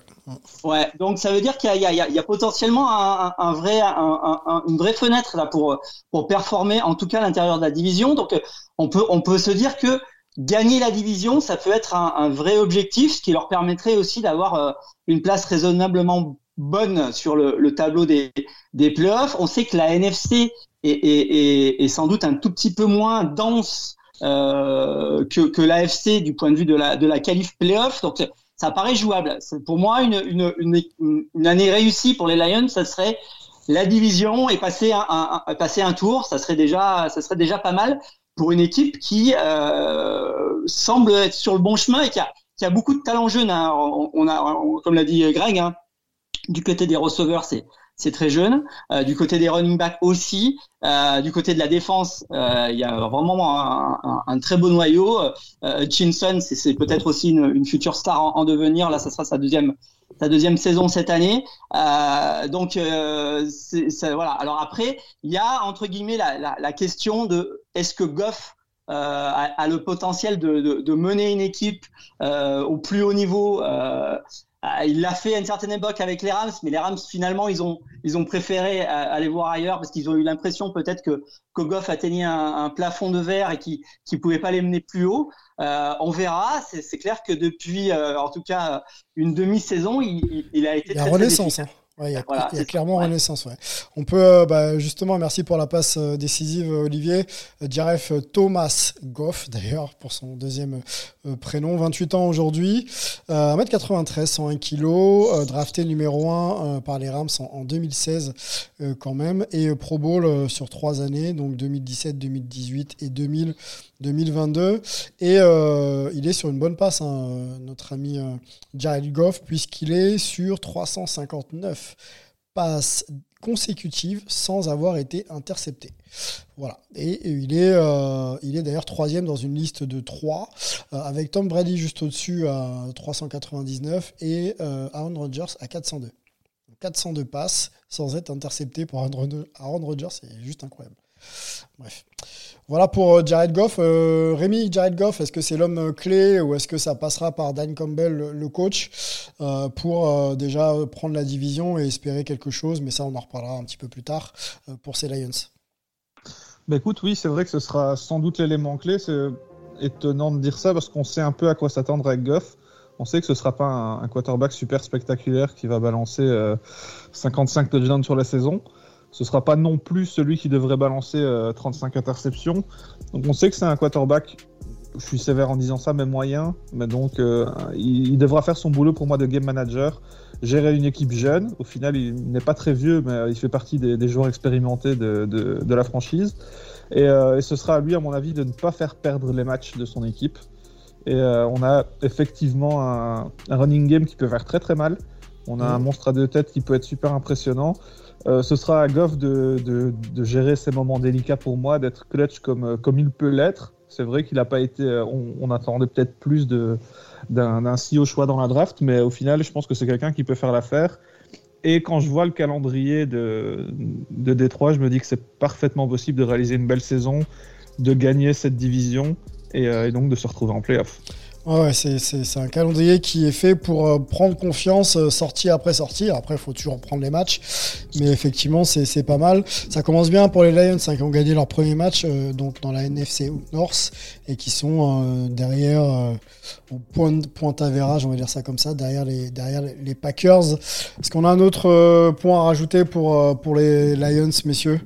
Ouais, donc ça veut dire qu'il y, y, y, a potentiellement un, un vrai, un, une vraie fenêtre là pour pour performer, en tout cas à l'intérieur de la division. Donc on peut on peut se dire que gagner la division, ça peut être un, vrai objectif, ce qui leur permettrait aussi d'avoir euh, une place raisonnablement bonne sur le, le, tableau des, des playoffs. On sait que la NFC est, est, est sans doute un tout petit peu moins dense euh, que, que l'AFC du point de vue de la, de la qualif playoff. Donc ça paraît jouable. Pour moi, une, une, une, une, année réussie pour les Lions, ça serait la division et passer un, un, passer un tour. Ça serait déjà, ça serait déjà pas mal pour une équipe qui euh, semble être sur le bon chemin et qui a, qui a beaucoup de talent jeune. Hein. On, a, comme l'a dit Greg, hein, du côté des receveurs, c'est c'est très jeune. Euh, du côté des running backs aussi. Euh, du côté de la défense, euh, il y a vraiment un, très beau noyau. Chinson, c'est peut-être aussi une, future star en, en, devenir. Là, ça sera sa deuxième sa deuxième saison cette année. Donc voilà. Alors après, il y a entre guillemets la, question de est-ce que Goff a, le potentiel de, mener une équipe au plus haut niveau. Euh, il l'a fait à une certaine époque avec les Rams, mais les Rams finalement ils ont ils ont préféré euh, aller voir ailleurs parce qu'ils ont eu l'impression peut-être que que Goff atteignait un, un, plafond de verre et qui qui pouvait pas les mener plus haut. Euh, on verra. C'est clair que depuis euh, en tout cas une demi-saison, il, il, a été la très, renaissance. Très Ouais, il y a, voilà, il y a clairement ouais. renaissance. Ouais. On peut, euh, bah, justement, merci pour la passe euh, décisive, Olivier. Euh, Diref Thomas Goff, d'ailleurs, pour son deuxième euh, prénom, 28 ans aujourd'hui, 1m93, 101 kg, drafté numéro 1 par les Rams en, en 2016 quand même, et Pro Bowl sur trois années, donc 2017, 2018 et 2000. 2022. Et euh, il est sur une bonne passe, hein, notre ami euh, Jared Goff, puisqu'il est sur 359 passes consécutives sans avoir été intercepté. Voilà. Et, il est, euh, est d'ailleurs troisième dans une liste de trois, euh, avec Tom Brady juste au-dessus à 399 et euh, Aaron Rodgers à 402. 402 passes sans être intercepté pour Aaron Rodgers, c'est juste incroyable. Bref. Voilà pour euh, Jared Goff. Euh, Rémi, Jared Goff, est-ce que c'est l'homme euh, clé ou est-ce que ça passera par Dan Campbell, le, coach, pour déjà prendre la division et espérer quelque chose Mais ça, on en reparlera un petit peu plus tard pour ces Lions. Bah écoute, oui, c'est vrai que ce sera sans doute l'élément clé. C'est étonnant de dire ça parce qu'on sait un peu à quoi s'attendre avec Goff. On sait que ce sera pas un, un, quarterback super spectaculaire qui va balancer 55 touchdowns sur la saison ce sera pas non plus celui qui devrait balancer euh, 35 interceptions. Donc on sait que c'est un quarterback, je suis sévère en disant ça, mais moyen. Mais donc euh, il, il, devra faire son boulot pour moi de game manager, gérer une équipe jeune. Au final, il n'est pas très vieux, mais il fait partie des, des joueurs expérimentés de, de, de, la franchise. Et, euh, et, ce sera à lui, à mon avis, de ne pas faire perdre les matchs de son équipe. Et euh, on a effectivement un, un, running game qui peut faire très très mal. On a mmh. un monstre à deux têtes qui peut être super impressionnant. Euh, ce sera à Goff de, gérer ces moments délicats pour moi, d'être clutch comme, euh, il peut l'être. C'est vrai qu'il n'a pas été. Euh, on, attendait peut-être plus d'un si haut choix dans la draft, mais au final, je pense que c'est quelqu'un qui peut faire l'affaire. Et quand je vois le calendrier de, de Détroit, je me dis que c'est parfaitement possible de réaliser une belle saison, de gagner cette division et, et donc de se retrouver en playoff. Ouais, c'est un calendrier qui est fait pour euh, prendre confiance euh, sortie après sortie. Après, il faut toujours prendre les matchs. Mais effectivement, c'est pas mal. Ça commence bien pour les Lions hein, qui ont gagné leur premier match euh, donc dans la NFC North et qui sont derrière au point, point avérage, on va dire ça comme ça, derrière les, derrière les Packers. Est-ce qu'on a un autre point à rajouter pour, pour les Lions, messieurs?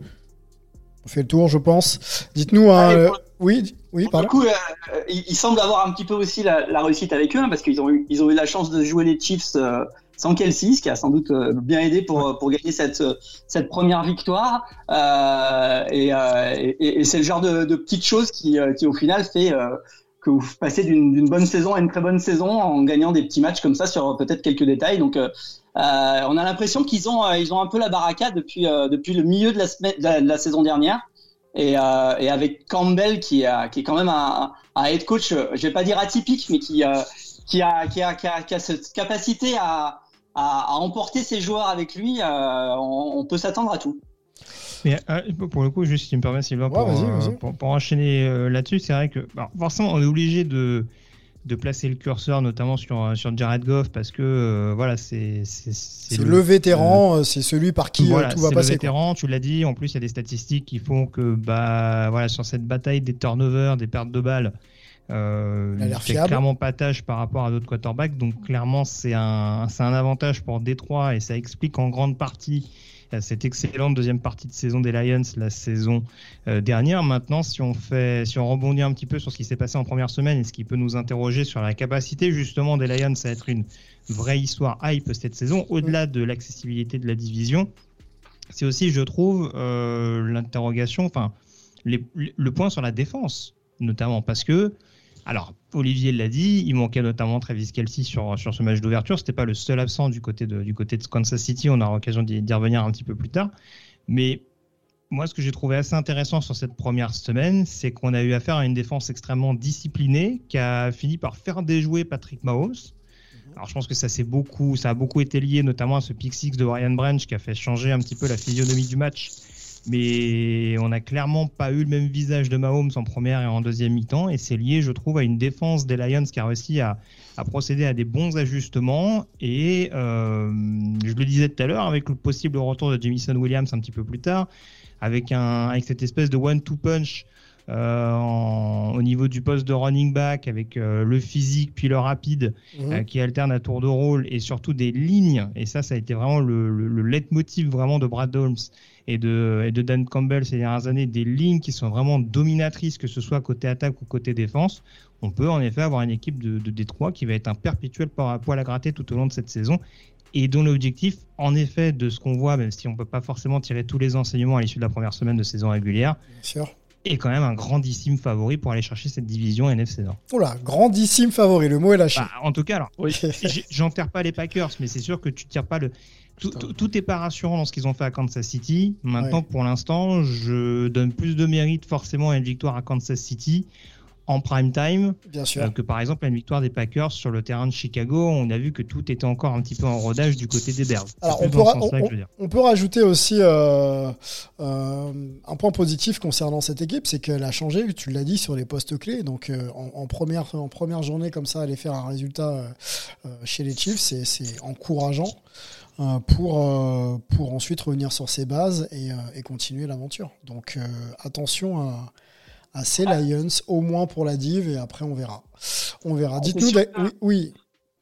On fait le tour, je pense. Dites-nous. Hein, oui, oui, Du coup, euh, il, semble avoir un petit peu aussi la, réussite avec eux, hein, parce qu'ils ont eu, ils ont eu la chance de jouer les Chiefs euh, sans Kelsey, ce qui a sans doute euh, bien aidé pour, pour gagner cette, cette première victoire. et, et, c'est le genre de, de petites choses qui, qui au final fait que vous passez d'une bonne saison à une très bonne saison en gagnant des petits matchs comme ça sur peut-être quelques détails. Donc, on a l'impression qu'ils ont, ils ont un peu la baraka depuis, depuis le milieu de la, semaine, de la saison dernière. Euh, et, avec Campbell qui, qui est quand même un, head coach, je vais pas dire atypique, mais qui, euh, qui, a, qui, a, qui, a, cette capacité à, à, emporter ses joueurs avec lui, euh, on, peut s'attendre à tout. Mais pour le coup, juste si tu me permets, Sylvain, pour, pour, enchaîner là-dessus, c'est vrai que forcément, on est obligé de, de placer le curseur notamment sur, euh, sur Jared Goff parce que euh, voilà c'est c'est le, vétéran euh, c'est celui par qui tout va passer le vétéran tu l'as dit. En plus il y a des statistiques qui font que bah voilà sur cette bataille des turnovers des pertes de balles euh, il fait clairement pas tâche par rapport à d'autres quarterbacks. Donc clairement c'est un c'est un avantage pour Détroit et ça explique en grande partie cette excellente deuxième partie de saison des Lions la saison euh, dernière. Maintenant, si on fait, si on rebondit un petit peu sur ce qui s'est passé en première semaine et ce qui peut nous interroger sur la capacité justement des Lions à être une vraie histoire hype cette saison, au-delà de l'accessibilité de la division, c'est aussi, je trouve, euh, l'interrogation, enfin, le point sur la défense, notamment. Parce que alors, Olivier l'a dit, il manquait notamment Travis Kelsey sur, sur ce match d'ouverture. C'était pas le seul absent du côté, de, du côté de Kansas City. On aura l'occasion d'y revenir un petit peu plus tard. Mais moi, ce que j'ai trouvé assez intéressant sur cette première semaine, c'est qu'on a eu affaire à une défense extrêmement disciplinée qui a fini par faire déjouer Patrick Mahomes. Alors, je pense que ça, beaucoup, ça a beaucoup été lié notamment à ce pick six de Ryan Branch qui a fait changer un petit peu la physionomie du match mais on n'a clairement pas eu le même visage de Mahomes en première et en deuxième mi-temps, et c'est lié, je trouve, à une défense des Lions qui a réussi à, procéder à des bons ajustements, et euh, je le disais tout à l'heure, avec le possible retour de Jamison Williams un petit peu plus tard, avec, un, avec cette espèce de one-two punch euh, au niveau du poste de running back avec euh, le physique puis le rapide mhm. qui alterne à tour de rôle et surtout des lignes. Et ça ça a été vraiment le, le, le leitmotiv vraiment de Brad Holmes et de, et de Dan Campbell ces dernières années, des lignes qui sont vraiment dominatrices, que ce soit côté attaque ou côté défense, on peut en effet avoir une équipe de, de Détroit qui va être un perpétuel poil à gratter tout au long de cette saison et dont l'objectif, en effet, de ce qu'on voit, même si on ne peut pas forcément tirer tous les enseignements à l'issue de la première semaine de saison régulière, est quand même un grandissime favori pour aller chercher cette division NFC Nord. Oula, grandissime favori, le mot est lâché. Bah, en tout cas, alors, oui. j'enterre pas les Packers, mais c'est sûr que tu tires pas le tout, n'est pas rassurant dans ce qu'ils ont fait à Kansas City. Maintenant, pour l'instant, je donne plus de mérite forcément à une victoire à Kansas City en prime time Bien sûr. Euh, que par exemple à une victoire des Packers sur le terrain de Chicago. On a vu que tout était encore un petit peu en rodage du côté des Bears. Alors on peut, on, peut, rajouter aussi euh, euh, un point positif concernant cette équipe, c'est qu'elle a changé, tu l'as dit, sur les postes clés. Donc en, première, en première journée comme ça, aller faire un résultat chez les Chiefs, c'est encourageant. Euh, pour, euh, pour ensuite revenir sur ses bases et, euh, et continuer l'aventure. Donc attention à, à ces Lions, au moins pour la div, et après on verra. On verra. Dites-nous, oui, oui.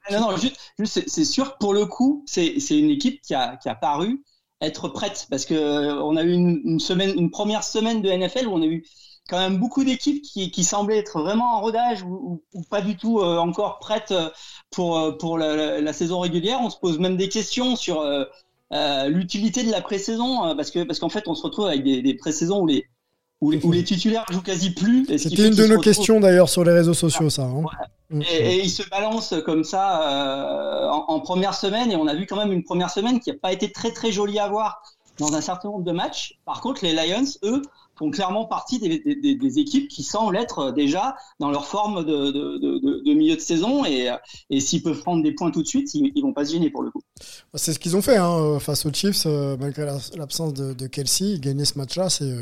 Ah, non, non, juste, c'est sûr que pour le coup, c'est une équipe qui a, qui a paru être prête parce que on a eu une, une, semaine, une première semaine de NFL où on a eu quand même beaucoup d'équipes qui, qui, semblaient être vraiment en rodage ou, ou, pas du tout euh, encore prêtes euh, pour, euh, pour la, la, saison régulière. On se pose même des questions sur euh, l'utilité de la pré-saison parce que parce qu'en fait on se retrouve avec des, des pré-saisons où les, où les, où les titulaires jouent quasi plus. C'était une de nos questions d'ailleurs sur les réseaux sociaux, ça. Hein. Et, et, ils se balancent comme ça en, en, première semaine et on a vu quand même une première semaine qui n'a pas été très très jolie à voir dans un certain nombre de matchs. Par contre, les Lions, eux, font clairement partie des, équipes qui semblent être déjà dans leur forme de, milieu de saison et, et s'ils peuvent prendre des points tout de suite, ils, ils vont pas se gêner pour le coup. C'est ce qu'ils ont fait hein, face aux Chiefs, euh, malgré l'absence de, Kelsey. Gagner ce match-là, c'est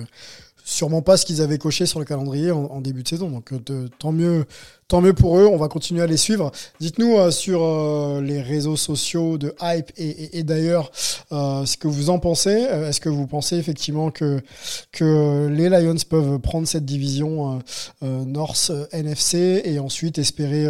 sûrement pas ce qu'ils avaient coché sur le calendrier en, début de saison. Donc tant mieux, tant mieux pour eux. On va continuer à les suivre. Dites-nous sur les réseaux sociaux de Hype et, d'ailleurs ce que vous en pensez. Est-ce que vous pensez effectivement que que les Lions peuvent prendre cette division North NFC et ensuite espérer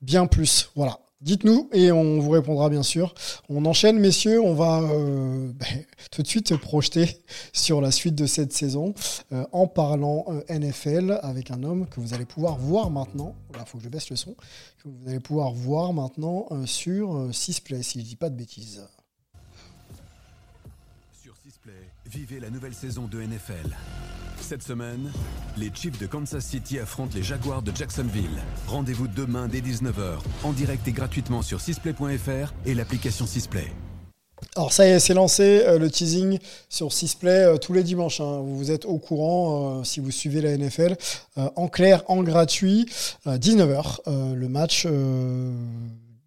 bien plus? Voilà. Dites-nous et on vous répondra bien sûr. On enchaîne, messieurs. On va euh, ben, tout de suite se projeter sur la suite de cette saison euh, en parlant euh, NFL avec un homme que vous allez pouvoir voir maintenant. Il faut que je baisse le son. Que vous allez pouvoir voir maintenant sur Sisplay, si je dis pas de bêtises. Sur Sisplay, vivez la nouvelle saison de NFL. Cette semaine, les Chiefs de Kansas City affrontent les Jaguars de Jacksonville. Rendez-vous demain dès 19h, en direct et gratuitement sur sisplay.fr et l'application Sisplay. Alors ça y est, c'est lancé euh, le teasing sur Sisplay euh, tous les dimanches. Hein. Vous êtes au courant euh, si vous suivez la NFL. en clair, en gratuit, 19h, le match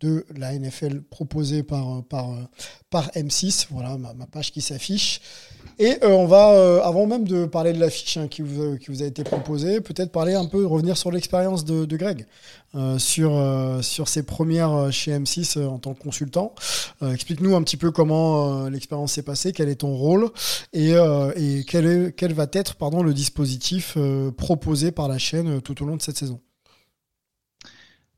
de la NFL proposé par, par, par M6. Voilà ma, page qui s'affiche. Et euh, on va, euh, avant même de parler de l'affiche hein, qui, vous, qui vous a été proposée, peut-être parler un peu, revenir sur l'expérience de, Greg, euh, sur, sur ses premières chez M6 en tant que consultant. Explique-nous un petit peu comment l'expérience s'est passée, quel est ton rôle et, et quel, est, quel va être pardon, le dispositif proposé par la chaîne tout au long de cette saison.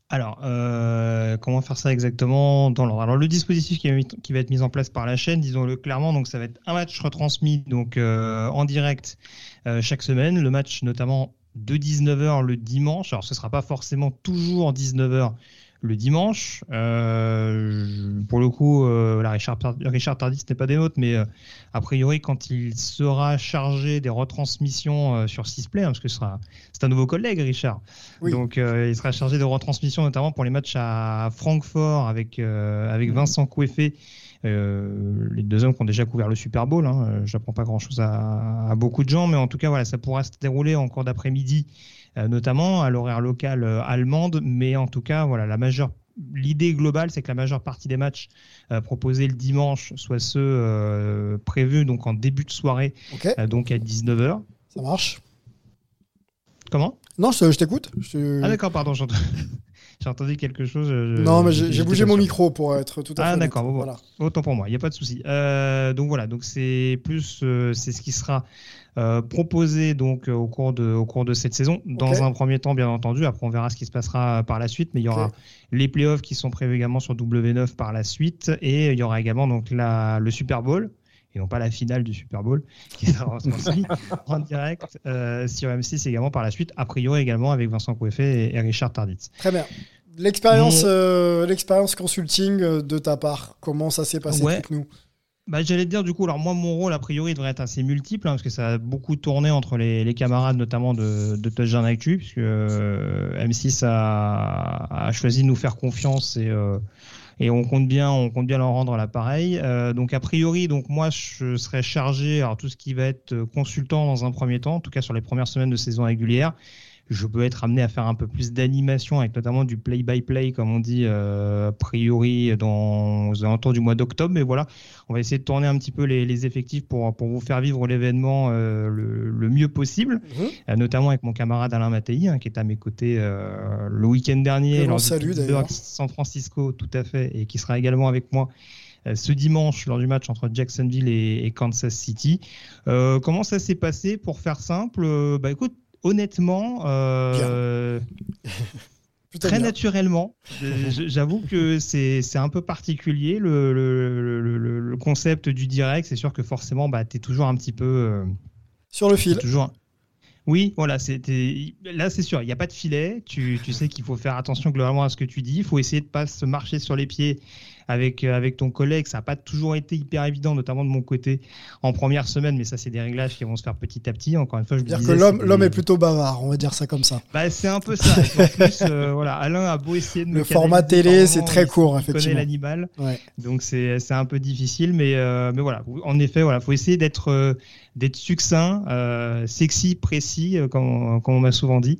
Alors, euh, comment faire ça exactement dans l'ordre? Alors, le dispositif qui, va être mis en place par la chaîne, disons-le clairement, donc ça va être un match retransmis euh, en direct euh, chaque semaine. Le match notamment de 19h le dimanche. Alors, ce sera pas forcément toujours 19h le dimanche. Euh, pour le coup, euh, Richard, Richard Tardis n'est pas des nôtres, mais euh, a priori, quand il sera chargé des retransmissions sur Sisplay, hein, parce que c'est un nouveau collègue, Richard. Donc, il sera chargé de retransmissions, notamment pour les matchs à Francfort avec, avec Vincent Coueffé. les deux hommes qui ont déjà couvert le Super Bowl. Hein. J'apprends pas grand chose à, à, beaucoup de gens, mais en tout cas, voilà, ça pourra se dérouler en cours d'après-midi notamment à l'horaire local euh, allemande. Mais en tout cas, voilà, la majeure l'idée globale, c'est que la majeure partie des matchs euh, proposés le dimanche soient ceux prévus donc en début de soirée, donc à 19h. Ça marche. Comment? Non, je, t'écoute. Ah d'accord, pardon, j'entends. J'ai entendu quelque chose. non, mais j'ai bougé mon micro pour être tout à fait. Ah, d'accord, voilà. autant pour moi, il n'y a pas de souci. Euh, donc voilà, donc c'est plus, euh, c'est ce qui sera euh, proposé donc au cours de, au cours de cette saison. Dans un premier temps, bien entendu. Après, on verra ce qui se passera par la suite, mais il y aura les playoffs qui sont prévus également sur W9 par la suite, et il y aura également donc la, le Super Bowl et non pas la finale du Super Bowl, qui sera en direct euh, sur M6 également par la suite, a priori également avec Vincent Coueffet et, Richard Tarditz. Très bien. L'expérience, euh, l'expérience consulting euh, de ta part, comment ça s'est passé avec nous bah, J'allais te dire, du coup, alors moi, mon rôle, a priori, devrait être assez multiple, hein, parce que ça a beaucoup tourné entre les, les camarades, notamment de, de Touchdown Actu, puisque M6 a, a, choisi de nous faire confiance et et on compte bien, on compte bien leur rendre l'appareil. Euh, donc a priori, donc moi je serai chargé alors tout ce qui va être consultant dans un premier temps, en tout cas sur les premières semaines de saison régulière je peux être amené à faire un peu plus d'animation avec notamment du play-by-play, comme on dit euh, a priori dans aux alentours du mois d'octobre. Mais voilà, on va essayer de tourner un petit peu les, les effectifs pour, pour vous faire vivre l'événement euh, le, le, mieux possible, mhm. euh, notamment avec mon camarade Alain Mattei, hein, qui est à mes côtés euh, le week-end dernier lors salue, du San Francisco, tout à fait, et qui sera également avec moi euh, ce dimanche lors du match entre Jacksonville et, et Kansas City. Euh, comment ça s'est passé Pour faire simple, bah écoute, honnêtement, euh, très naturellement, j'avoue que c'est un peu particulier le, le, concept du direct. C'est sûr que forcément, bah, tu es toujours un petit peu. Euh, Sur le fil. Toujours, oui, voilà, là c'est sûr, il n'y a pas de filet. Tu, tu sais qu'il faut faire attention globalement à ce que tu dis. Il faut essayer de pas se marcher sur les pieds avec, euh, avec ton collègue. Ça n'a pas toujours été hyper évident, notamment de mon côté en première semaine, mais ça, c'est des réglages qui vont se faire petit à petit. Encore une fois, je veux dire que l'homme, l'homme est plutôt bavard, on va dire ça comme ça. Bah, c'est un peu ça. en plus, euh, voilà, Alain a beau essayer de Le format télé, c'est très court, effectivement. l'animal. Donc, c'est, c'est un peu difficile, mais, euh, mais voilà. En effet, voilà, faut essayer d'être, d'être succinct, sexy, précis, comme, comme on m'a souvent dit.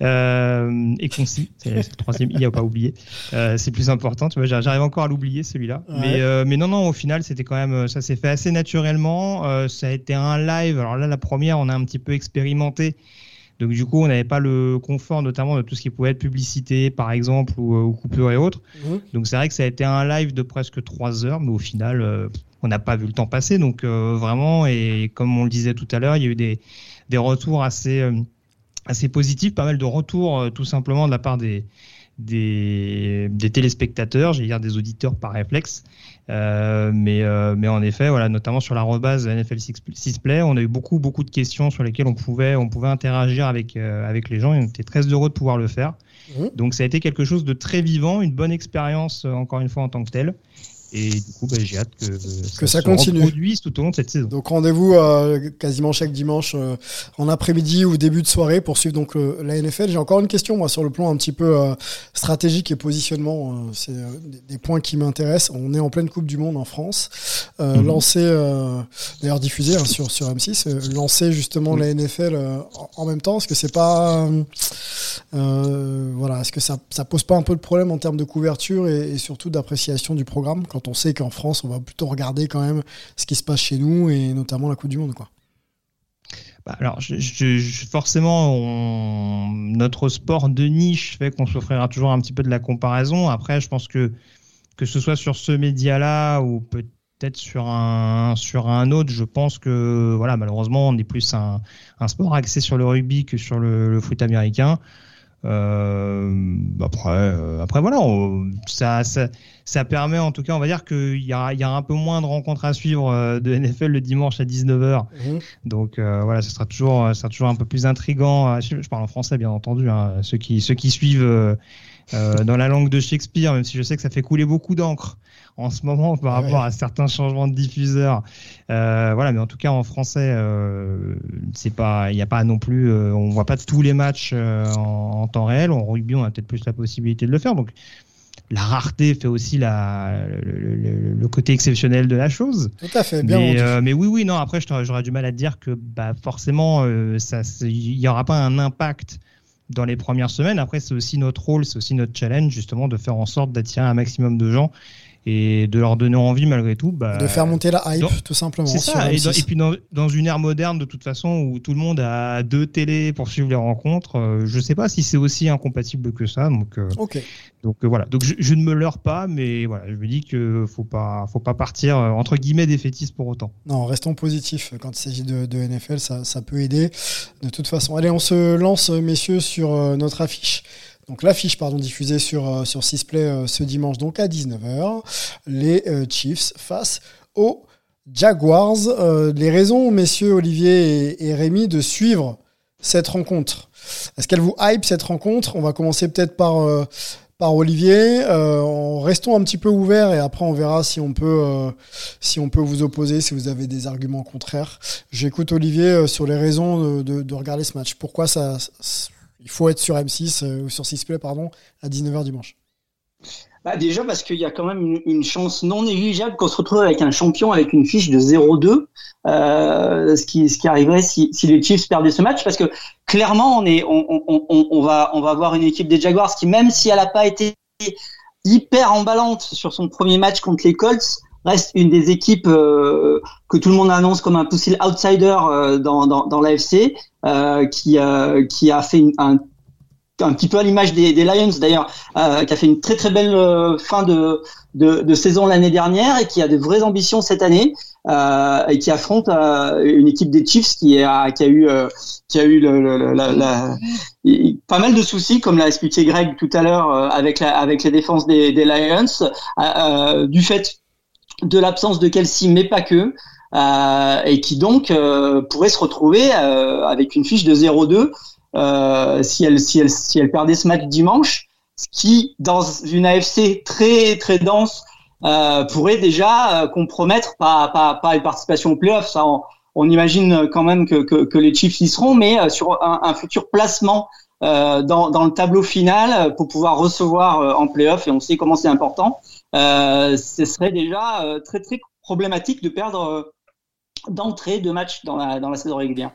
et concis, c'est, le troisième il n'y a pas oublié. c'est plus important. Tu vois, j'arrive encore à l'oublier celui-là. Mais, mais non, non, au final, c'était quand même, ça s'est fait assez naturellement. ça a été un live. Alors là, la première, on a un petit peu expérimenté. Donc du coup, on n'avait pas le confort notamment de tout ce qui pouvait être publicité, par exemple, ou, ou coupure et autres. Mhm. Donc c'est vrai que ça a été un live de presque trois heures, mais au final, on n'a pas vu le temps passer. Donc vraiment, et comme on le disait tout à l'heure, il y a eu des, des retours assez assez positif, pas mal de retours euh, tout simplement de la part des, des, des téléspectateurs, j'allais dire des auditeurs par réflexe. Euh, mais, euh, mais en effet, voilà, notamment sur la rebase NFL 6 Play, on a eu beaucoup, beaucoup de questions sur lesquelles on pouvait, on pouvait interagir avec, avec les gens et on était très heureux de pouvoir le faire. Mmh. Donc ça a été quelque chose de très vivant, une bonne expérience, encore une fois, en tant que telle. Et du coup, bah, j'ai hâte que, que ça, continue. tout au long de cette saison. Donc rendez-vous euh, quasiment chaque dimanche euh, en après-midi ou début de soirée pour suivre donc la NFL. J'ai encore une question moi sur le plan un petit peu euh, stratégique et positionnement. C'est des, points qui m'intéressent. On est en pleine Coupe du Monde en France. Mhm. Lancer, d'ailleurs diffusé hein, sur sur M6, lancer justement la NFL en même temps. Est-ce que c'est pas voilà, est-ce que ça ça pose pas un peu de problème en termes de couverture et, et surtout d'appréciation du programme quand on sait qu'en France, on va plutôt regarder quand même ce qui se passe chez nous et notamment la Coupe du Monde. Quoi. Bah, alors, forcément, notre sport de niche fait qu'on s'offrira toujours un petit peu de la comparaison. Après, je pense que que ce soit sur ce média-là ou peut-être sur un sur un autre, je pense que voilà, malheureusement, on est plus un, sport axé sur le rugby que sur le foot américain. Euh, après, euh, après voilà, ça, ça, ça, permet en tout cas, on va dire qu'il y a, il y a un peu moins de rencontres à suivre euh, de NFL le dimanche à 19h. Mhm. Donc voilà, ce sera toujours, ça sera toujours un peu plus intrigant. Je, parle en français bien entendu. Hein, ceux qui, ceux qui suivent dans la langue de Shakespeare, même si je sais que ça fait couler beaucoup d'encre en ce moment par rapport à certains changements de diffuseurs. Euh, voilà, mais en tout cas en français, euh, c'est pas, il n'y a pas non plus, euh, on voit pas tous les matchs en, temps réel. En rugby, on a peut-être plus la possibilité de le faire. Donc la rareté fait aussi la, le, côté exceptionnel de la chose. Tout à fait, bien. Mais, mais oui, oui, non. Après, j'aurais du mal à dire que bah, forcément, il n'y aura pas un impact dans les premières semaines. Après, c'est aussi notre rôle, c'est aussi notre challenge, justement, de faire en sorte d'attirer un maximum de gens et de leur donner envie malgré tout. Bah, de faire monter la hype, tout simplement. C'est ça. Et, puis dans, dans, une ère moderne, de toute façon, où tout le monde a deux télés pour suivre les rencontres, euh, je sais pas si c'est aussi incompatible que ça. Donc, euh, donc euh, voilà. Donc je, ne me leurre pas, mais voilà, je me dis que faut pas, faut pas partir entre guillemets défaitiste pour autant. Non, restons positifs quand il s'agit de, de, NFL, ça, ça peut aider. De toute façon, allez, on se lance, messieurs, sur notre affiche. Donc l'affiche pardon diffusée sur euh, sur Sisplay euh, ce dimanche donc à 19h, les euh, Chiefs face aux Jaguars. les raisons messieurs Olivier et, Rémi de suivre cette rencontre? Est-ce qu'elle vous hype cette rencontre? On va commencer peut-être par par Olivier. restons un petit peu ouverts et après on verra si on peut si on peut vous opposer, si vous avez des arguments contraires. J'écoute Olivier sur les raisons de, de, regarder ce match. Pourquoi ça, il faut être sur M6 euh, ou sur 6play pardon à 19h dimanche. Bah déjà parce qu'il y a quand même une, chance non négligeable qu'on se retrouve avec un champion avec une fiche de 0-2, euh, ce qui ce qui arriverait si, si les Chiefs perdaient ce match, parce que clairement on est on, on, on va on va avoir une équipe des Jaguars qui même si elle n'a pas été hyper emballante sur son premier match contre les Colts, reste une des équipes euh, que tout le monde annonce comme un possible outsider euh, dans, dans, dans l'AFC, euh, qui, qui a fait un, un petit peu à l'image des, des, Lions d'ailleurs, qui a fait une très très belle fin de, de, de saison l'année dernière et qui a de vraies ambitions cette année. Euh, et qui affronte euh, une équipe des Chiefs qui a, qui a eu, euh, qui a eu le, le, la, la, pas mal de soucis, comme l'a expliqué Greg tout à l'heure avec, la, avec les défenses des, des Lions, du fait de l'absence de Kelsey, mais pas que, euh, et qui donc euh, pourrait se retrouver euh, avec une fiche de 0-2 si elle si elle si elle perdait ce match dimanche, ce qui dans une AFC très très dense pourrait déjà compromettre pas, pas pas une participation au playoff. Ça, on, imagine quand même que, que, que, les Chiefs y seront, mais sur un, un futur placement dans, dans le tableau final pour pouvoir recevoir en playoff, et on sait comment c'est important. Euh, ce serait déjà euh, très très problématique de perdre euh, d'entrée de match dans la, dans la saison régulière.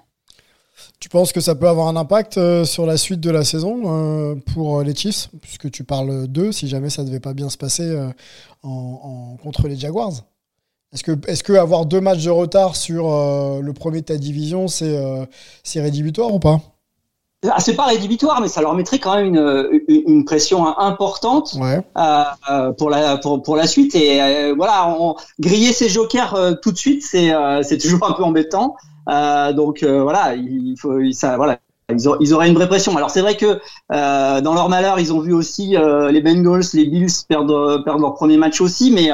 Tu penses que ça peut avoir un impact sur la suite de la saison pour les Chiefs, puisque tu parles d'eux, si jamais ça ne devait pas bien se passer en, contre les Jaguars. Est-ce que, est que avoir deux matchs de retard sur le premier de ta division, c'est rédhibitoire ou pas? Ah, c'est pas rédhibitoire, mais ça leur mettrait quand même une, une, pression importante pour la pour, pour la suite. Et voilà, on, griller ses jokers tout de suite, c'est c'est toujours un peu embêtant. Euh, donc euh, voilà, il faut ça voilà. Ils, auraient une vraie pression. Alors c'est vrai que euh, dans leur malheur, ils ont vu aussi les Bengals, les Bills perdre, perdre leur premier match aussi, mais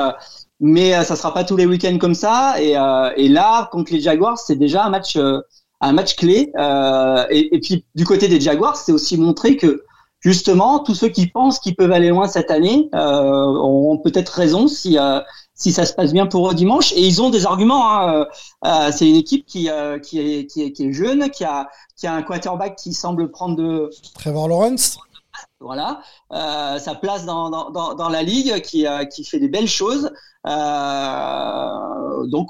mais ça sera pas tous les week-ends comme ça. Et, et là, contre les Jaguars, c'est déjà un match un match clé. Et, et, puis du côté des Jaguars, c'est aussi montré que justement tous ceux qui pensent qu'ils peuvent aller loin cette année ont peut-être raison si si ça se passe bien pour eux dimanche. Et ils ont des arguments. Hein. Euh, euh, c'est une équipe qui, euh, qui, est, qui, est, qui, est, jeune, qui a, qui a un quarterback qui semble prendre de. Trevor Lawrence. Voilà, euh, sa place dans, dans, dans, la ligue, qui, qui fait des belles choses. donc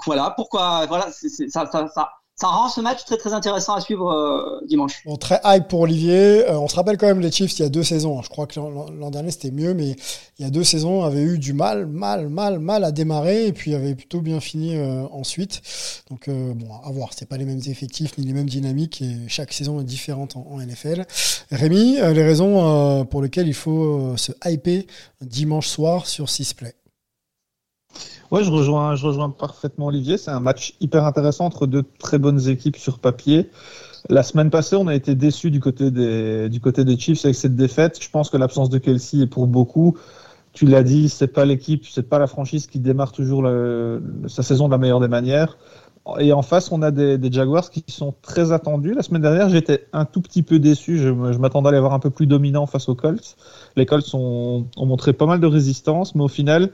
voilà, pourquoi voilà, c'est, ça, ça, ça, ça rend ce match très très intéressant à suivre euh, dimanche. Bon, très hype pour Olivier. Euh, on se rappelle quand même les Chiefs il y a deux saisons. Je crois que l'an dernier c'était mieux, mais il y a deux saisons avait eu du mal, mal, mal, mal à démarrer et puis avait plutôt bien fini euh, ensuite. Donc bon, à voir. C'est pas les mêmes effectifs ni les mêmes dynamiques et chaque saison est différente en, NFL. Rémi, les raisons pour lesquelles il faut se hyper dimanche soir sur 6 Play. Ouais, je rejoins, je rejoins parfaitement Olivier. C'est un match hyper intéressant entre deux très bonnes équipes sur papier. La semaine passée, on a été déçus du côté des, du côté des Chiefs avec cette défaite. Je pense que l'absence de Kelsey est pour beaucoup. Tu l'as dit, c'est pas l'équipe, c'est pas la franchise qui démarre toujours sa saison de la meilleure des manières. Et en face, on a des, Jaguars qui sont très attendus. La semaine dernière, j'étais un tout petit peu déçu. Je, m'attendais à les voir un peu plus dominants face aux Colts. Les Colts ont montré pas mal de résistance, mais au final,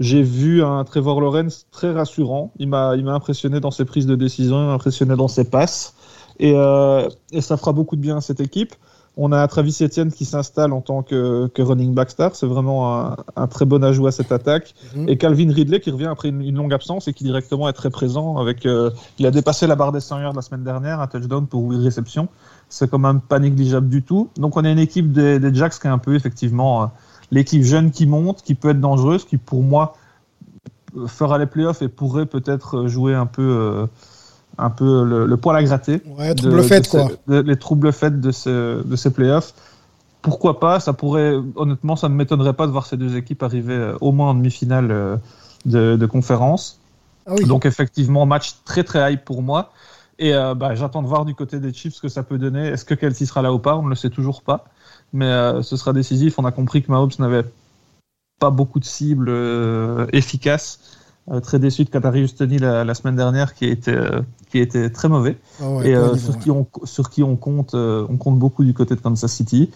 j'ai vu un Trevor Lawrence très rassurant. Il m'a, il m'a impressionné dans ses prises de décision, il m'a impressionné dans ses passes. Et, euh, et, ça fera beaucoup de bien à cette équipe. On a Travis Etienne qui s'installe en tant que, que running back star. C'est vraiment un, un, très bon ajout à cette attaque. Mhm. Et Calvin Ridley qui revient après une, longue absence et qui directement est très présent. Avec, euh, il a dépassé la barre des 100 yards la semaine dernière, un touchdown pour 8 réceptions. C'est quand même pas négligeable du tout. Donc on a une équipe des, des Jacks qui est un peu effectivement euh, l'équipe jeune qui monte, qui peut être dangereuse, qui pour moi fera les playoffs et pourrait peut-être jouer un peu, euh, un peu le, poil à gratter. Ouais, trouble fait, quoi. les troubles faits de, ce, de ces playoffs. Pourquoi pas Ça pourrait, honnêtement, ça ne m'étonnerait pas de voir ces deux équipes arriver euh, au moins en demi-finale euh, de, conférence. Ah Donc effectivement, match très très hype pour moi. Et bah, j'attends de voir du côté des Chiefs ce que ça peut donner. Est-ce que Kelsey sera là ou pas? On ne le sait toujours pas mais euh, ce sera décisif. On a compris que Mahomes n'avait pas beaucoup de cibles euh, efficaces. Euh, très déçu de Qatari Justini la, la, semaine dernière, qui était qui était très mauvais ah et sur, qui on, sur qui on compte on compte beaucoup du côté de Kansas City.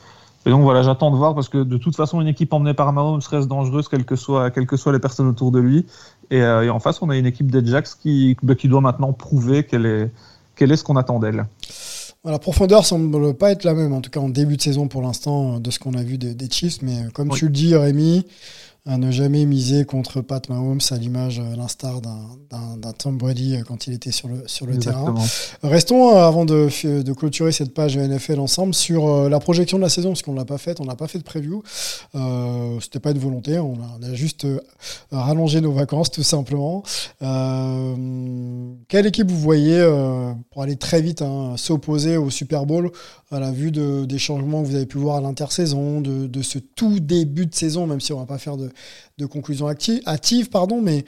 Et donc voilà, j'attends de voir parce que de toute façon, une équipe emmenée par Mahomes reste dangereuse, quelles que soient, quelles que soient les personnes autour de lui. Et, et en face, on a une équipe des Jacks qui, bah, qui doit maintenant prouver qu'elle est, qu'elle est ce qu'on attend d'elle. La profondeur semble pas être la même, en tout cas en début de saison pour l'instant, de ce qu'on a vu des, des Chiefs. Mais comme tu le dis, Rémi, à ne jamais miser contre Pat Mahomes à l'image, à l'instar d'un Tom Brady euh, quand il était sur le, sur le terrain. Restons, euh, avant de, de clôturer cette page NFL ensemble, sur euh, la projection de la saison, parce qu'on ne l'a pas faite, on n'a pas fait de preview. Euh, C'était pas une volonté, on a, on a juste rallongé nos vacances tout simplement. Euh, quelle équipe vous voyez, pour aller très vite, hein, s'opposer au Super Bowl à la vue de, des changements que vous avez pu voir à l'intersaison, de, de ce tout début de saison, même si on va pas faire de, de conclusion active, hâtive, pardon, mais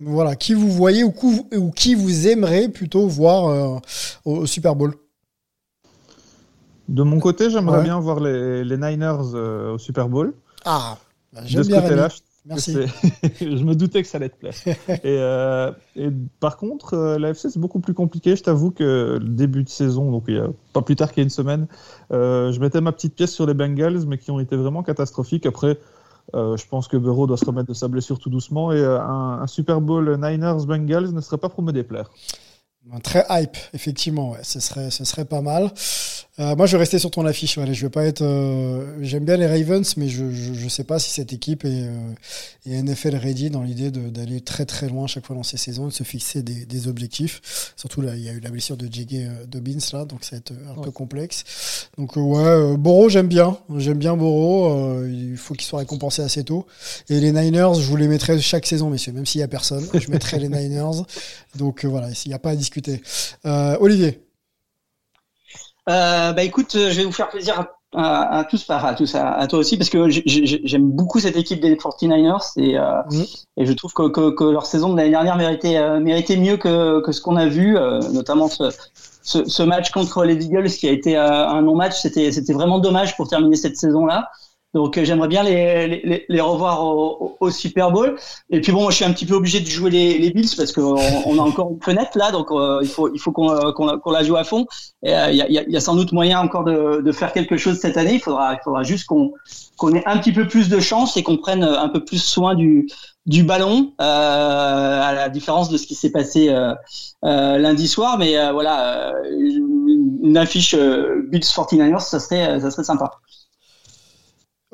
voilà, qui vous voyez ou, ou qui vous aimerez plutôt voir euh, au, Super Bowl? De mon côté, j'aimerais bien voir les, les Niners euh, au Super Bowl. Ah, bah, j'aime bien. Côté-là, Merci. je me doutais que ça allait te plaire. et, euh, et, par contre, euh, la FC, c'est beaucoup plus compliqué. Je t'avoue que le début de saison, donc il y a pas plus tard qu'il y a une semaine, euh, je mettais ma petite pièce sur les Bengals, mais qui ont été vraiment catastrophiques. Après, euh, je pense que Burrow doit se remettre de sa blessure tout doucement. Et euh, un, Super Bowl Niners-Bengals ne serait pas pour me déplaire. Très hype, effectivement, ce serait pas mal. Euh, moi, je vais rester sur ton affiche. Voilà, je vais pas être. euh, J'aime bien les Ravens, mais je, je sais pas si cette équipe est, euh, est NFL ready dans l'idée d'aller très très loin chaque fois dans ces saisons et de se fixer des, des objectifs. Surtout là, il y a eu la blessure de J.G. euh, Dobbins là, donc ça va être euh, un peu complexe. Donc ouais, Borrow, j'aime bien. J'aime bien euh, il faut qu'il soit récompensé assez tôt. Et les Niners, je vous les mettrai chaque saison, messieurs, même s'il y a personne, je mettrai les Niners. Donc voilà, il n'y a pas à discuter. Euh, Olivier. Euh, bah écoute, euh, je vais vous faire plaisir à, tous, à tous, à, à toi aussi, parce que j'ai- j'ai- j'aime beaucoup cette équipe des 49ers et, euh, Mhm. et je trouve que, que, que leur saison de l'année dernière méritait, euh, méritait mieux que, que ce qu'on a vu, notamment ce, ce, ce match contre les Eagles qui a été un non-match. C'était c'était vraiment dommage pour terminer cette saison-là. Donc euh, j'aimerais bien les, les, les revoir au, au- Super Bowl. Et puis bon, moi je suis un petit peu obligé de jouer les, les Bills parce qu'on on a encore une fenêtre là, donc euh, il faut il faut qu'on euh, qu'on la- joue à fond. Euh, Il y, a, y a- y a sans doute moyen encore de, de faire quelque chose cette année. Il faudra il faudra juste qu'on qu'on ait un petit peu plus de chance et qu'on prenne un peu plus soin du du ballon, euh, à la différence de ce qui s'est passé euh, euh, lundi soir. Mais euh, voilà, euh, une, affiche euh, Bills 49ers, ça serait ça serait sympa.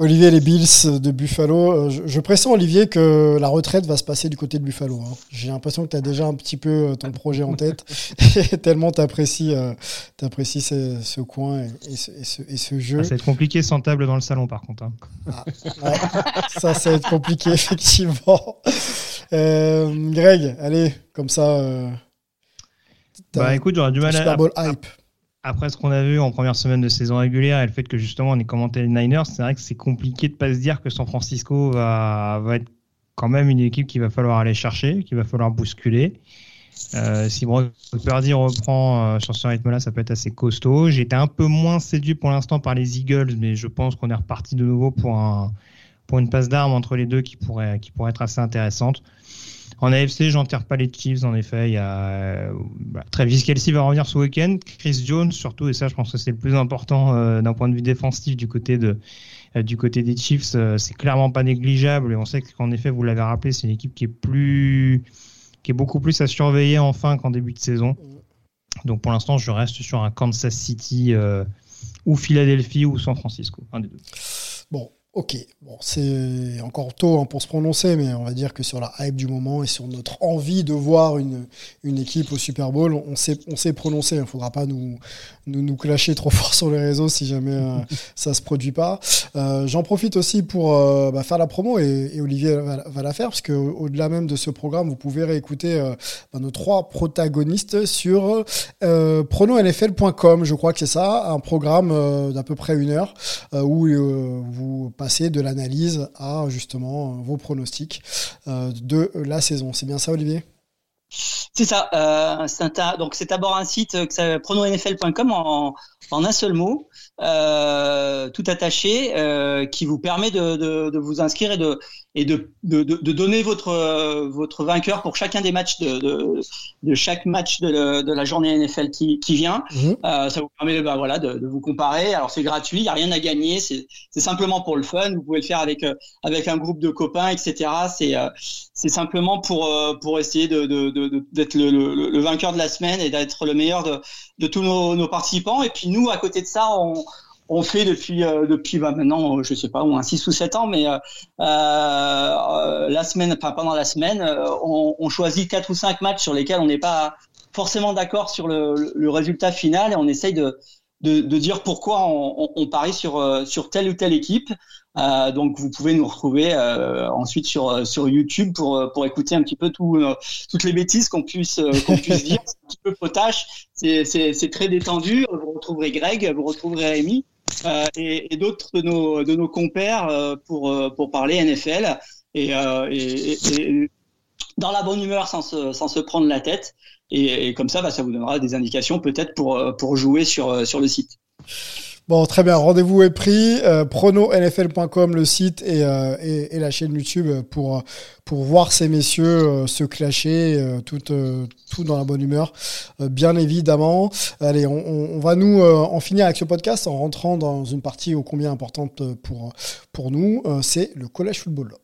Olivier, les Bills de Buffalo. euh, Je, je pressens, Olivier, que la retraite va se passer du côté de Buffalo. hein. J'ai l'impression que tu as déjà un petit peu euh, ton projet en tête, et tellement tu apprécies, ce, ce coin et, et ce, et ce- et ce jeu. Ah, ça va être compliqué sans table dans le salon, par contre. hein. Ouais, ça, ça va être compliqué, effectivement. Euh, Greg, allez, comme ça. euh, Bah écoute, j'aurais du mal Super à. Bowl hype. Après ce qu'on a vu en première semaine de saison régulière et le fait que justement on ait commenté les Niners, c'est vrai que c'est compliqué de pas se dire que San Francisco va, va être quand même une équipe qu'il va falloir aller chercher, qu'il va falloir bousculer. Euh, si Brock Purdy reprend euh, sur ce rythme-là, ça peut être assez costaud. J'étais un peu moins séduit pour l'instant par les Eagles, mais je pense qu'on est reparti de nouveau pour, un, pour une passe d'armes entre les deux qui pourrait, qui pourrait être assez intéressante. En AFC, j'en tire pas les Chiefs, en effet. Il y a euh, bah, Kelsey va revenir ce week-end. Chris Jones, surtout, et ça, je pense que c'est le plus important euh, d'un point de vue défensif du côté de euh, du côté des Chiefs. c'est clairement pas négligeable. Et on sait qu'en effet, vous l'avez rappelé, c'est une équipe qui est plus qui est beaucoup plus à surveiller enfin qu'en début de saison. Donc pour l'instant, je reste sur un Kansas City ou Philadelphie ou San Francisco, un des deux. Bon, ok. Bon, c'est encore tôt hein, pour se prononcer, mais on va dire que sur la hype du moment et sur notre envie de voir une, une équipe au Super Bowl, on s'est on s'est prononcé. Il ne faudra pas nous, nous, nous clasher trop fort sur les réseaux si jamais euh, ça se produit pas. Euh, J'en profite aussi pour euh, bah, faire la promo et, et Olivier va, va la faire, parce que au-delà même de ce programme, vous pouvez réécouter bah, nos trois protagonistes sur prononfl.com, je crois que c'est ça, un programme d'à peu près une heure où vous passez de l'analyse à justement euh, vos pronostics euh, de la saison. C'est bien ça, Olivier? C'est ça. Euh, un- donc c'est d'abord un site que prononfl.com en, en un seul mot, tout attaché, qui vous permet de vous inscrire et de et de, de, de, de donner votre euh, votre vainqueur pour chacun des matchs de, de, de chaque match de, le- de la journée NFL qui, qui vient. Euh, ça vous permet bah, voilà, de, de vous comparer. Alors c'est gratuit, il n'y a rien à gagner, c'est c'est simplement pour le fun. Vous pouvez le faire avec, euh, avec un groupe de copains, etc. C'est euh, c'est simplement pour, euh, pour essayer de, de, de, de- d'être le, le, le vainqueur de la semaine et d'être le meilleur de, de tous nos, nos participants. Et puis nous, à côté de ça, on, on fait depuis, euh, depuis bah, maintenant, je sais pas, au moins 6 ou 7 ans, mais euh, euh, la semaine, enfin, pendant la semaine, euh, on, on choisit quatre ou cinq matchs sur lesquels on n'est pas forcément d'accord sur le, le résultat final et on essaye de, de, de dire pourquoi on, on, on parie sur, euh, sur telle ou telle équipe. Euh, donc vous pouvez nous retrouver euh, ensuite sur, euh, sur YouTube pour, euh, pour écouter un petit peu tout, euh, toutes les bêtises qu'on puisse, euh, qu'on puisse dire. C'est un petit peu potache, c'est, c'est, c'est très détendu. Vous retrouverez Greg, vous retrouverez Rémi euh, et, d'autres de nos, de nos compères euh, pour, euh, pour parler NFL et, dans la bonne humeur sans se, sans se prendre la tête. Et, comme ça, bah, ça vous donnera des indications peut-être pour, pour jouer sur, sur le site. Bon, très bien. Rendez-vous est pris. Euh, prononfl.com, le site et, euh, et, et la chaîne YouTube pour, pour voir ces messieurs euh, se clasher, euh, tout, tout dans la bonne humeur, bien évidemment. Allez, on, va nous en finir avec ce podcast en rentrant dans une partie ô combien importante pour, pour nous. C'est le collège football.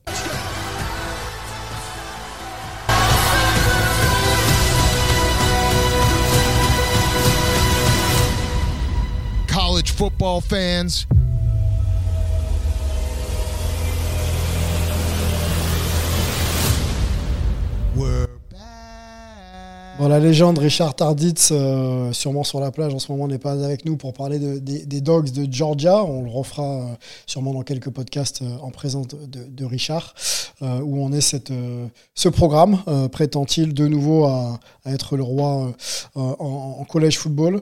Football fans. La légende Richard Tarditz, euh, sûrement sur la plage en ce moment, n'est pas avec nous pour parler de, des, Dogs de Georgia. On le refera euh, sûrement dans quelques podcasts euh, en présence de, Richard, où on est cette, ce programme. Prétend-il de nouveau à, être le roi en, en collège football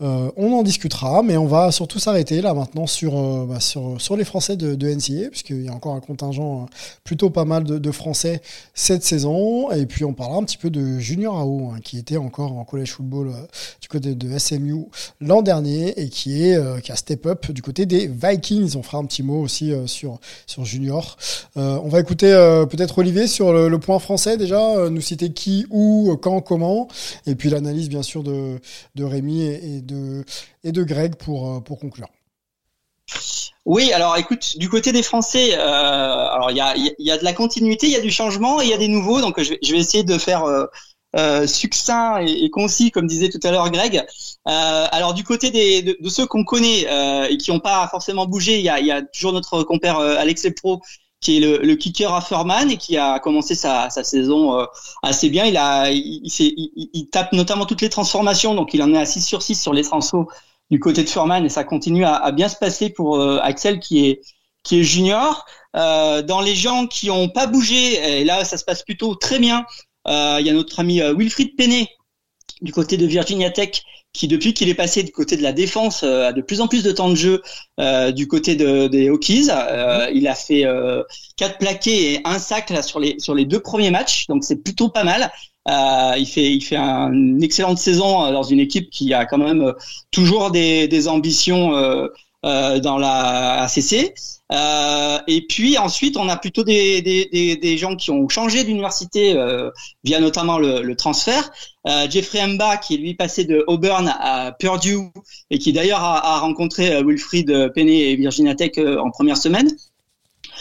On en discutera, mais on va surtout s'arrêter là maintenant sur, bah, sur, les Français de, de NCA, puisqu'il y a encore un contingent plutôt pas mal de, de Français cette saison. Et puis on parlera un petit peu de Junior AO, hein, qui était encore en collège football euh, du côté de SMU l'an dernier et qui, est, euh, qui a step up du côté des Vikings. On fera un petit mot aussi euh, sur, sur Junior. On va écouter peut-être Olivier sur le, point français déjà, nous citer qui, où, quand, comment, et puis l'analyse bien sûr de, de Rémi et, de, et de Greg pour, pour conclure. Oui, alors écoute, du côté des Français, alors il y a, y a de la continuité, il y a du changement, il y a des nouveaux, donc je vais, essayer de faire euh, succinct et, et concis, comme disait tout à l'heure Greg. Euh, alors du côté des, de, ceux qu'on connaît euh, et qui n'ont pas forcément bougé, il y a, y a toujours notre compère Alex Lepro qui est le, kicker à Furman et qui a commencé sa, sa saison assez bien. Il a, il, tape notamment toutes les transformations, donc il en est à 6 sur 6 sur les transfos du côté de Furman et ça continue à, bien se passer pour Axel qui est qui est junior. Dans les gens qui ont pas bougé, et là ça se passe plutôt très bien. Euh, Il y a notre ami euh, Wilfried Penney du côté de Virginia Tech qui depuis qu'il est passé du côté de la défense euh, a de plus en plus de temps de jeu euh, du côté de, des Hokies. Euh, il a fait euh, quatre plaqués et un sac là sur les sur les deux premiers matchs, donc c'est plutôt pas mal. Euh, il fait il fait un- une excellente saison euh, dans une équipe qui a quand même euh, toujours des, des ambitions euh, euh, dans la ACC. Euh, et puis ensuite, on a plutôt des, des, des, gens qui ont changé d'université euh, via notamment le, le transfert. Euh, Jeffrey Mba, qui est lui passé de Auburn à Purdue et qui d'ailleurs a, a rencontré euh, Wilfried Penney et Virginia Tech euh, en première semaine,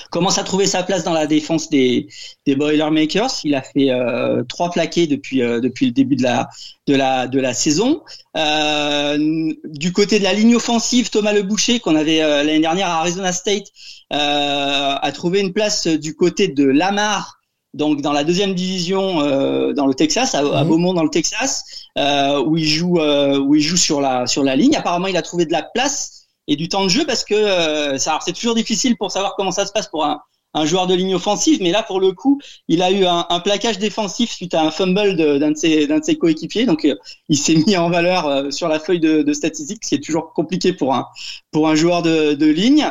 commence à trouver sa place dans la défense des, des Boilermakers. Il a fait euh, trois plaqués depuis euh, depuis le début de la de la de la saison. Euh, du côté de la ligne offensive, Thomas Le Boucher, qu'on avait euh, l'année dernière à Arizona State, euh, a trouvé une place du côté de Lamar, donc dans la deuxième division euh, dans le Texas, à, à Mhm. Beaumont dans le Texas, euh, où il joue euh, où il joue sur la sur la ligne. Apparemment, il a trouvé de la place et du temps de jeu parce que euh, c'est toujours difficile pour savoir comment ça se passe pour un un joueur de ligne offensive, mais là pour le coup, il a eu un, un plaquage défensif suite à un fumble d'un de ses de ses coéquipiers, donc euh, il s'est mis en valeur euh, sur la feuille de, de statistiques, ce qui est toujours compliqué pour un pour un joueur de, de ligne.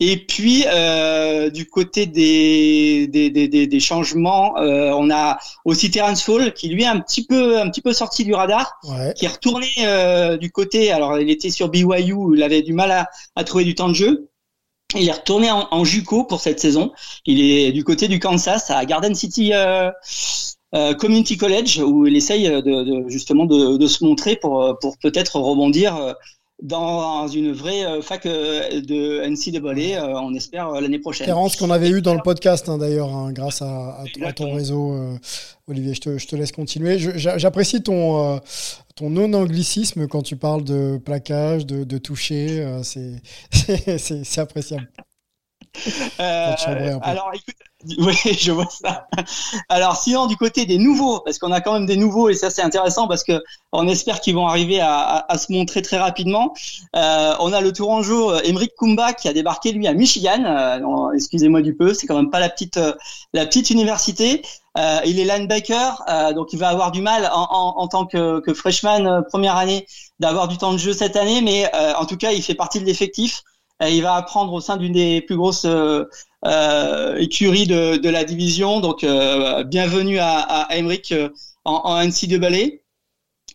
Et puis euh, du côté des des, des, des, des changements, euh, on a aussi Terence Fall qui lui est un petit peu un petit peu sorti du radar, Ouais. qui est retourné euh, du côté. Alors il était sur BYU, il avait du mal à, à trouver du temps de jeu. Il est retourné en, en JUCO pour cette saison. Il est du côté du Kansas à Garden City euh, euh, Community College où il essaye de, de- justement de, de se montrer pour pour peut-être rebondir euh, dans une vraie euh, fac euh, de NCAA. euh, on espère l'année prochaine. Terence qu'on avait eu dans le podcast hein, d'ailleurs, hein, grâce à, à- à ton réseau. euh, Olivier, je te, je te laisse continuer. J'apprécie ton, euh, ton non-anglicisme quand tu parles de plaquage, de, de toucher. euh, c'est appréciable. Euh, alors, écoute, oui, je vois ça. Alors, sinon, du côté des nouveaux, parce qu'on a quand même des nouveaux, et ça c'est intéressant parce que on espère qu'ils vont arriver à, à- à se montrer très rapidement. Euh, on a le Tourangeau euh, Emeric Kumba qui a débarqué lui à Michigan. Euh, Excusez-moi du peu, c'est quand même pas la petite euh, la petite université. Euh, il est linebacker, euh, donc il va avoir du mal en, en, en tant que, que freshman euh, première année d'avoir du temps de jeu cette année, mais euh, en tout cas, il fait partie de l'effectif. Euh, il va apprendre au sein d'une des plus grosses euh, euh, écuries de, la division. Donc, bienvenue à, à Emmerich en, en NCAA.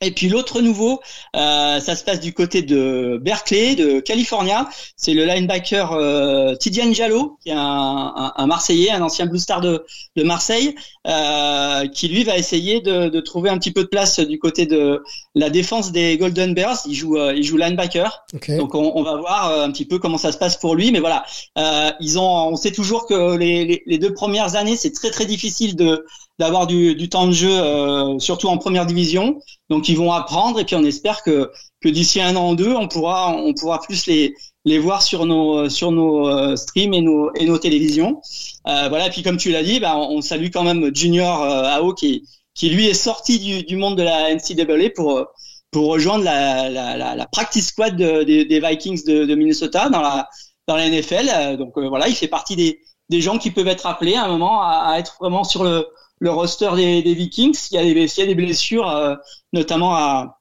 Et puis l'autre nouveau, ça se passe du côté de Berkeley, de California. C'est le linebacker Tidiane Jallo, qui est un, Marseillais, un ancien Blue Star de Marseille, euh, qui lui va essayer de, de trouver un petit peu de place du côté de la défense des Golden Bears. Il joue, euh, il joue linebacker. Ok. Donc on, on va voir euh, un petit peu comment ça se passe pour lui, mais voilà, euh, ils ont, on sait toujours que les, les, les deux premières années c'est très très difficile de d'avoir du, du temps de jeu, euh, surtout en première division. Donc ils vont apprendre et puis on espère que que d'ici un an ou deux, on pourra, on pourra plus les, les voir sur nos, sur nos streams et nos, et nos télévisions. voilà. Et puis comme tu l'as dit, bah, on salue quand même Junior AO qui, qui lui est sorti du, du monde de la NCAA pour pour rejoindre la, la, la, la practice squad de, des, des Vikings de, de Minnesota dans la dans la NFL. Donc voilà, il fait partie des des gens qui peuvent être appelés à un moment à, à être vraiment sur le, le roster des, des, Vikings. Il y a des, il y a des blessures, euh, notamment à,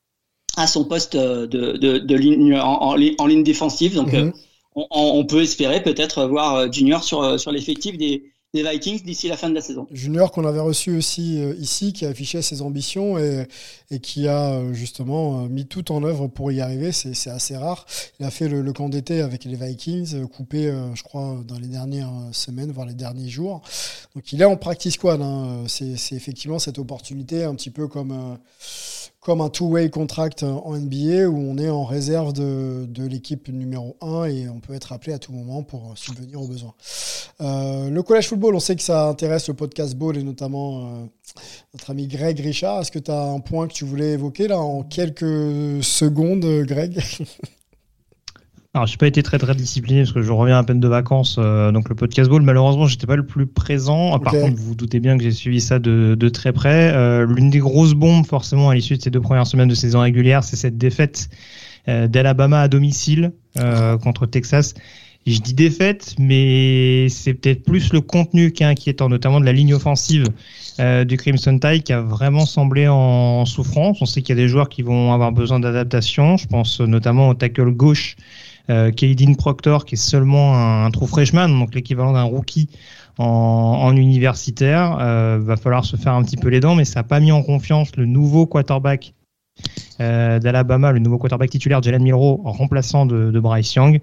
à son poste de, de, de ligne en, en, en, ligne défensive. Donc, mm -hmm. on, on, peut espérer peut-être voir euh, Junior sur, sur l'effectif des, des Vikings d'ici la fin de la saison. Junior qu'on avait reçu aussi euh, ici, qui a affiché ses ambitions et, et qui a euh, justement euh, mis tout en œuvre pour y arriver. C'est assez rare. Il a fait le, le camp d'été avec les Vikings, coupé, je crois, dans les dernières semaines, voire les derniers jours. Donc il est en practice squad. Hein. C'est effectivement cette opportunité, un petit peu comme comme un two-way contract en NBA où on est en réserve de, l'équipe numéro 1 et on peut être appelé à tout moment pour subvenir aux besoins. Euh, le collège football, on sait que ça intéresse le podcast ball et notamment euh, notre ami Greg Richard. Est-ce que tu as un point que tu voulais évoquer là en quelques secondes, Greg? Alors, je n'ai pas été très très discipliné parce que je reviens à peine de vacances. Euh, donc, le podcast ball, malheureusement, j'étais pas le plus présent. Okay. Par contre, vous vous doutez bien que j'ai suivi ça de, de très près. Euh, L'une des grosses bombes, forcément, à l'issue de ces deux premières semaines de saison régulière, c'est cette défaite euh, d'Alabama à domicile contre Texas. Et je dis défaite, mais c'est peut-être plus le contenu qui est inquiétant, notamment de la ligne offensive euh, du Crimson Tide qui a vraiment semblé en souffrance. On sait qu'il y a des joueurs qui vont avoir besoin d'adaptation. Je pense notamment au tackle gauche euh, Caden Proctor qui est seulement un, un true freshman, donc l'équivalent d'un rookie en, universitaire. Euh, va falloir se faire un petit peu les dents, mais ça n'a pas mis en confiance le nouveau quarterback euh, d'Alabama, le nouveau quarterback titulaire Jalen Milrow, en remplaçant de, Bryce Young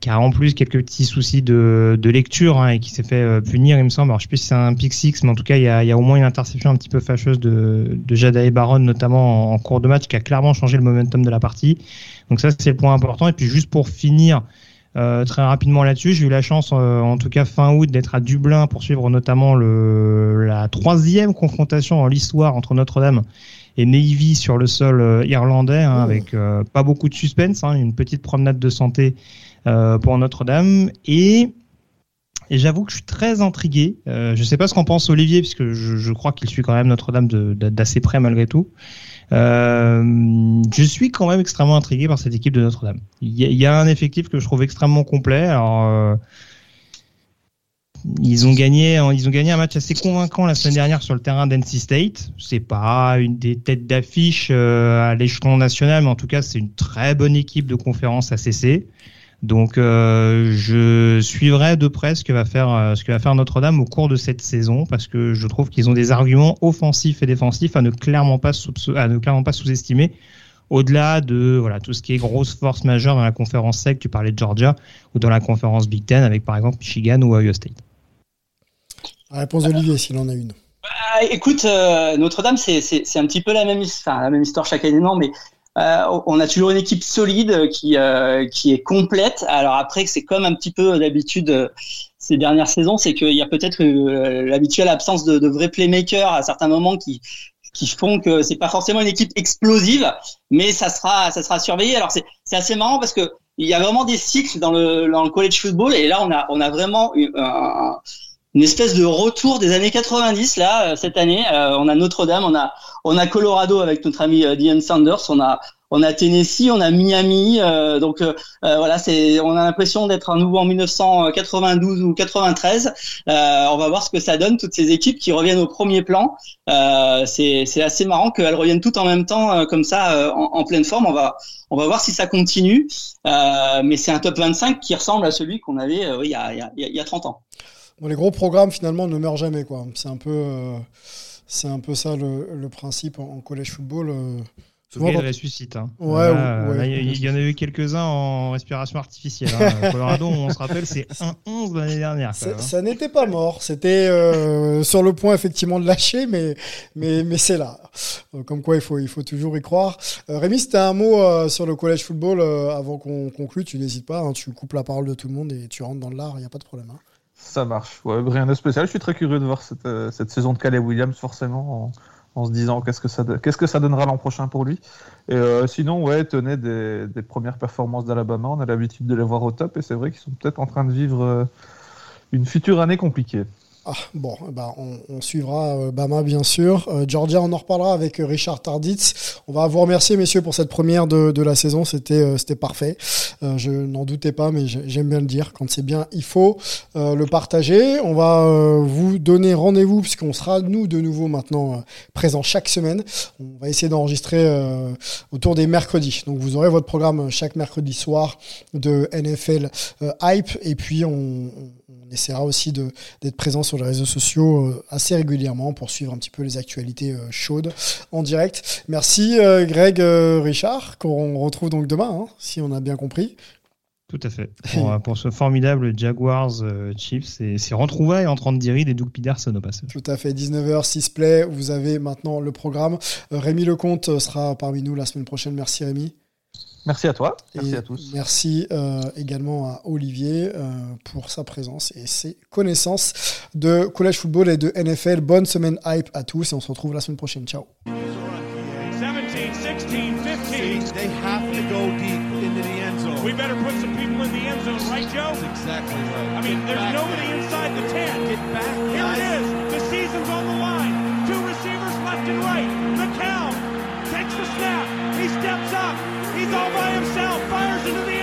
qui a en plus quelques petits soucis de, lecture hein, et qui s'est fait euh, punir, il me semble. Alors, je sais plus si c'est un pick six, mais en tout cas, il y a, au moins une interception un petit peu fâcheuse de, de Jada et Baron, notamment en, en, cours de match, qui a clairement changé le momentum de la partie. Donc ça, c'est le point important. Et puis juste pour finir euh, très rapidement là-dessus, j'ai eu la chance, euh, en tout cas fin août, d'être à Dublin pour suivre notamment le, la troisième confrontation en l'histoire entre Notre-Dame et Navy sur le sol euh, irlandais, hein, mmh. avec euh, pas beaucoup de suspense, hein, une petite promenade de santé euh, pour Notre-Dame. Et, et j'avoue que je suis très intrigué. Euh, je ne sais pas ce qu'en pense Olivier, puisque je, je crois qu'il suit quand même Notre-Dame d'assez près malgré tout. Euh, je suis quand même extrêmement intrigué par cette équipe de Notre-Dame. Il y, a un effectif que je trouve extrêmement complet. Euh, ils ont gagné, ils ont gagné un match assez convaincant la semaine dernière sur le terrain d'NC State. C'est pas une des têtes d'affiche euh, à l'échelon national, mais en tout cas, c'est une très bonne équipe de conférence ACC. Donc euh, je suivrai de près ce que va faire euh, ce que va faire Notre-Dame au cours de cette saison parce que je trouve qu'ils ont des arguments offensifs et défensifs à ne clairement pas à ne clairement pas sous-estimer au-delà de voilà tout ce qui est grosse force majeure dans la conférence SEC, tu parlais de Georgia ou dans la conférence Big Ten avec par exemple Michigan ou Ohio State. La réponse d'Olivier s'il en a une. Bah, écoute, euh, Notre-Dame, c'est un petit peu la même, enfin, la même histoire chaque année, non, mais euh, on a toujours une équipe solide qui euh, qui est complète. Alors après, c'est comme un petit peu d'habitude euh, ces dernières saisons, c'est qu'il y a peut-être euh, l'habituelle absence de, de, vrais playmakers à certains moments qui qui font que c'est pas forcément une équipe explosive, mais ça sera ça sera surveillé. Alors c'est assez marrant parce que il y a vraiment des cycles dans le dans le college football et là on a on a vraiment un, une espèce de retour des années 90 là euh, cette année. Euh, on a Notre-Dame, on a on a Colorado avec notre ami euh, Dion Sanders, on a on a Tennessee, on a Miami. Euh, donc euh, voilà, c'est on a l'impression d'être à nouveau en 1992 ou 93. on va voir ce que ça donne toutes ces équipes qui reviennent au premier plan. c'est c'est assez marrant qu'elles reviennent toutes en même temps comme ça en, en, pleine forme. On va on va voir si ça continue. mais c'est un top 25 qui ressemble à celui qu'on avait il y, a, il, y a, il y a 30 ans. Bon, les gros programmes finalement ne meurent jamais quoi. C'est un peu, euh, c'est un peu ça le, le principe en, en collège football. Euh, souvent, il ressuscite. Hein. Ouais, là, ouais, là, il y, en a eu quelques-uns en respiration artificielle. Hein. Colorado, on se rappelle, c'est 1-11 l'année dernière. Hein. Ça n'était pas mort. C'était euh, sur le point effectivement de lâcher, mais mais mais c'est là. Comme quoi, il faut il faut toujours y croire. Euh, Rémi, c'était un mot euh, sur le collège football avant qu'on conclue. Tu n'hésites pas. Hein, tu coupes la parole de tout le monde et tu rentres dans l'art. Il n'y a pas de problème. Ça marche. Rien de spécial. Je suis très curieux de voir cette, euh, saison de Calais Williams, forcément, en se disant qu'est-ce que ça, que ça donnera l'an prochain pour lui. Et euh, sinon, ouais, tenait des, des premières performances d'Alabama. On a l'habitude de les voir au top et c'est vrai qu'ils sont peut-être en train de vivre euh, une future année compliquée. Ah, bon, bah, on, suivra euh, Bama bien sûr. Euh, Georgia, on en reparlera avec euh, Richard Tarditz. On va vous remercier messieurs pour cette première de, la saison. C'était parfait. Je n'en doutais pas, mais j'ai- j'aime bien le dire. Quand c'est bien, il faut le partager. On va vous donner rendez-vous puisqu'on sera nous de nouveau maintenant présents chaque semaine. On va essayer d'enregistrer autour des mercredis. Donc vous aurez votre programme chaque mercredi soir de NFL Hype et puis on- on essaiera aussi d'être présent sur les réseaux sociaux euh, assez régulièrement pour suivre un petit peu les actualités euh, chaudes en direct. Merci euh, Greg, Richard, qu'on retrouve donc demain, hein, si on a bien compris. Tout à fait. Pour, pour ce formidable Jaguars euh, Chiefs et ses retrouvailles entre Andy Reid et Doug Peterson au passage. Tout à fait, 19h, 6 play, vous avez maintenant le programme. Rémi Lecomte sera parmi nous la semaine prochaine. Merci Rémi. Merci à toi, merci Et à tous. Merci euh, également à Olivier euh, pour sa présence et ses connaissances de collège football et de NFL. Bonne semaine hype à tous et on se retrouve la semaine prochaine. Ciao. He's all by himself. Fires into the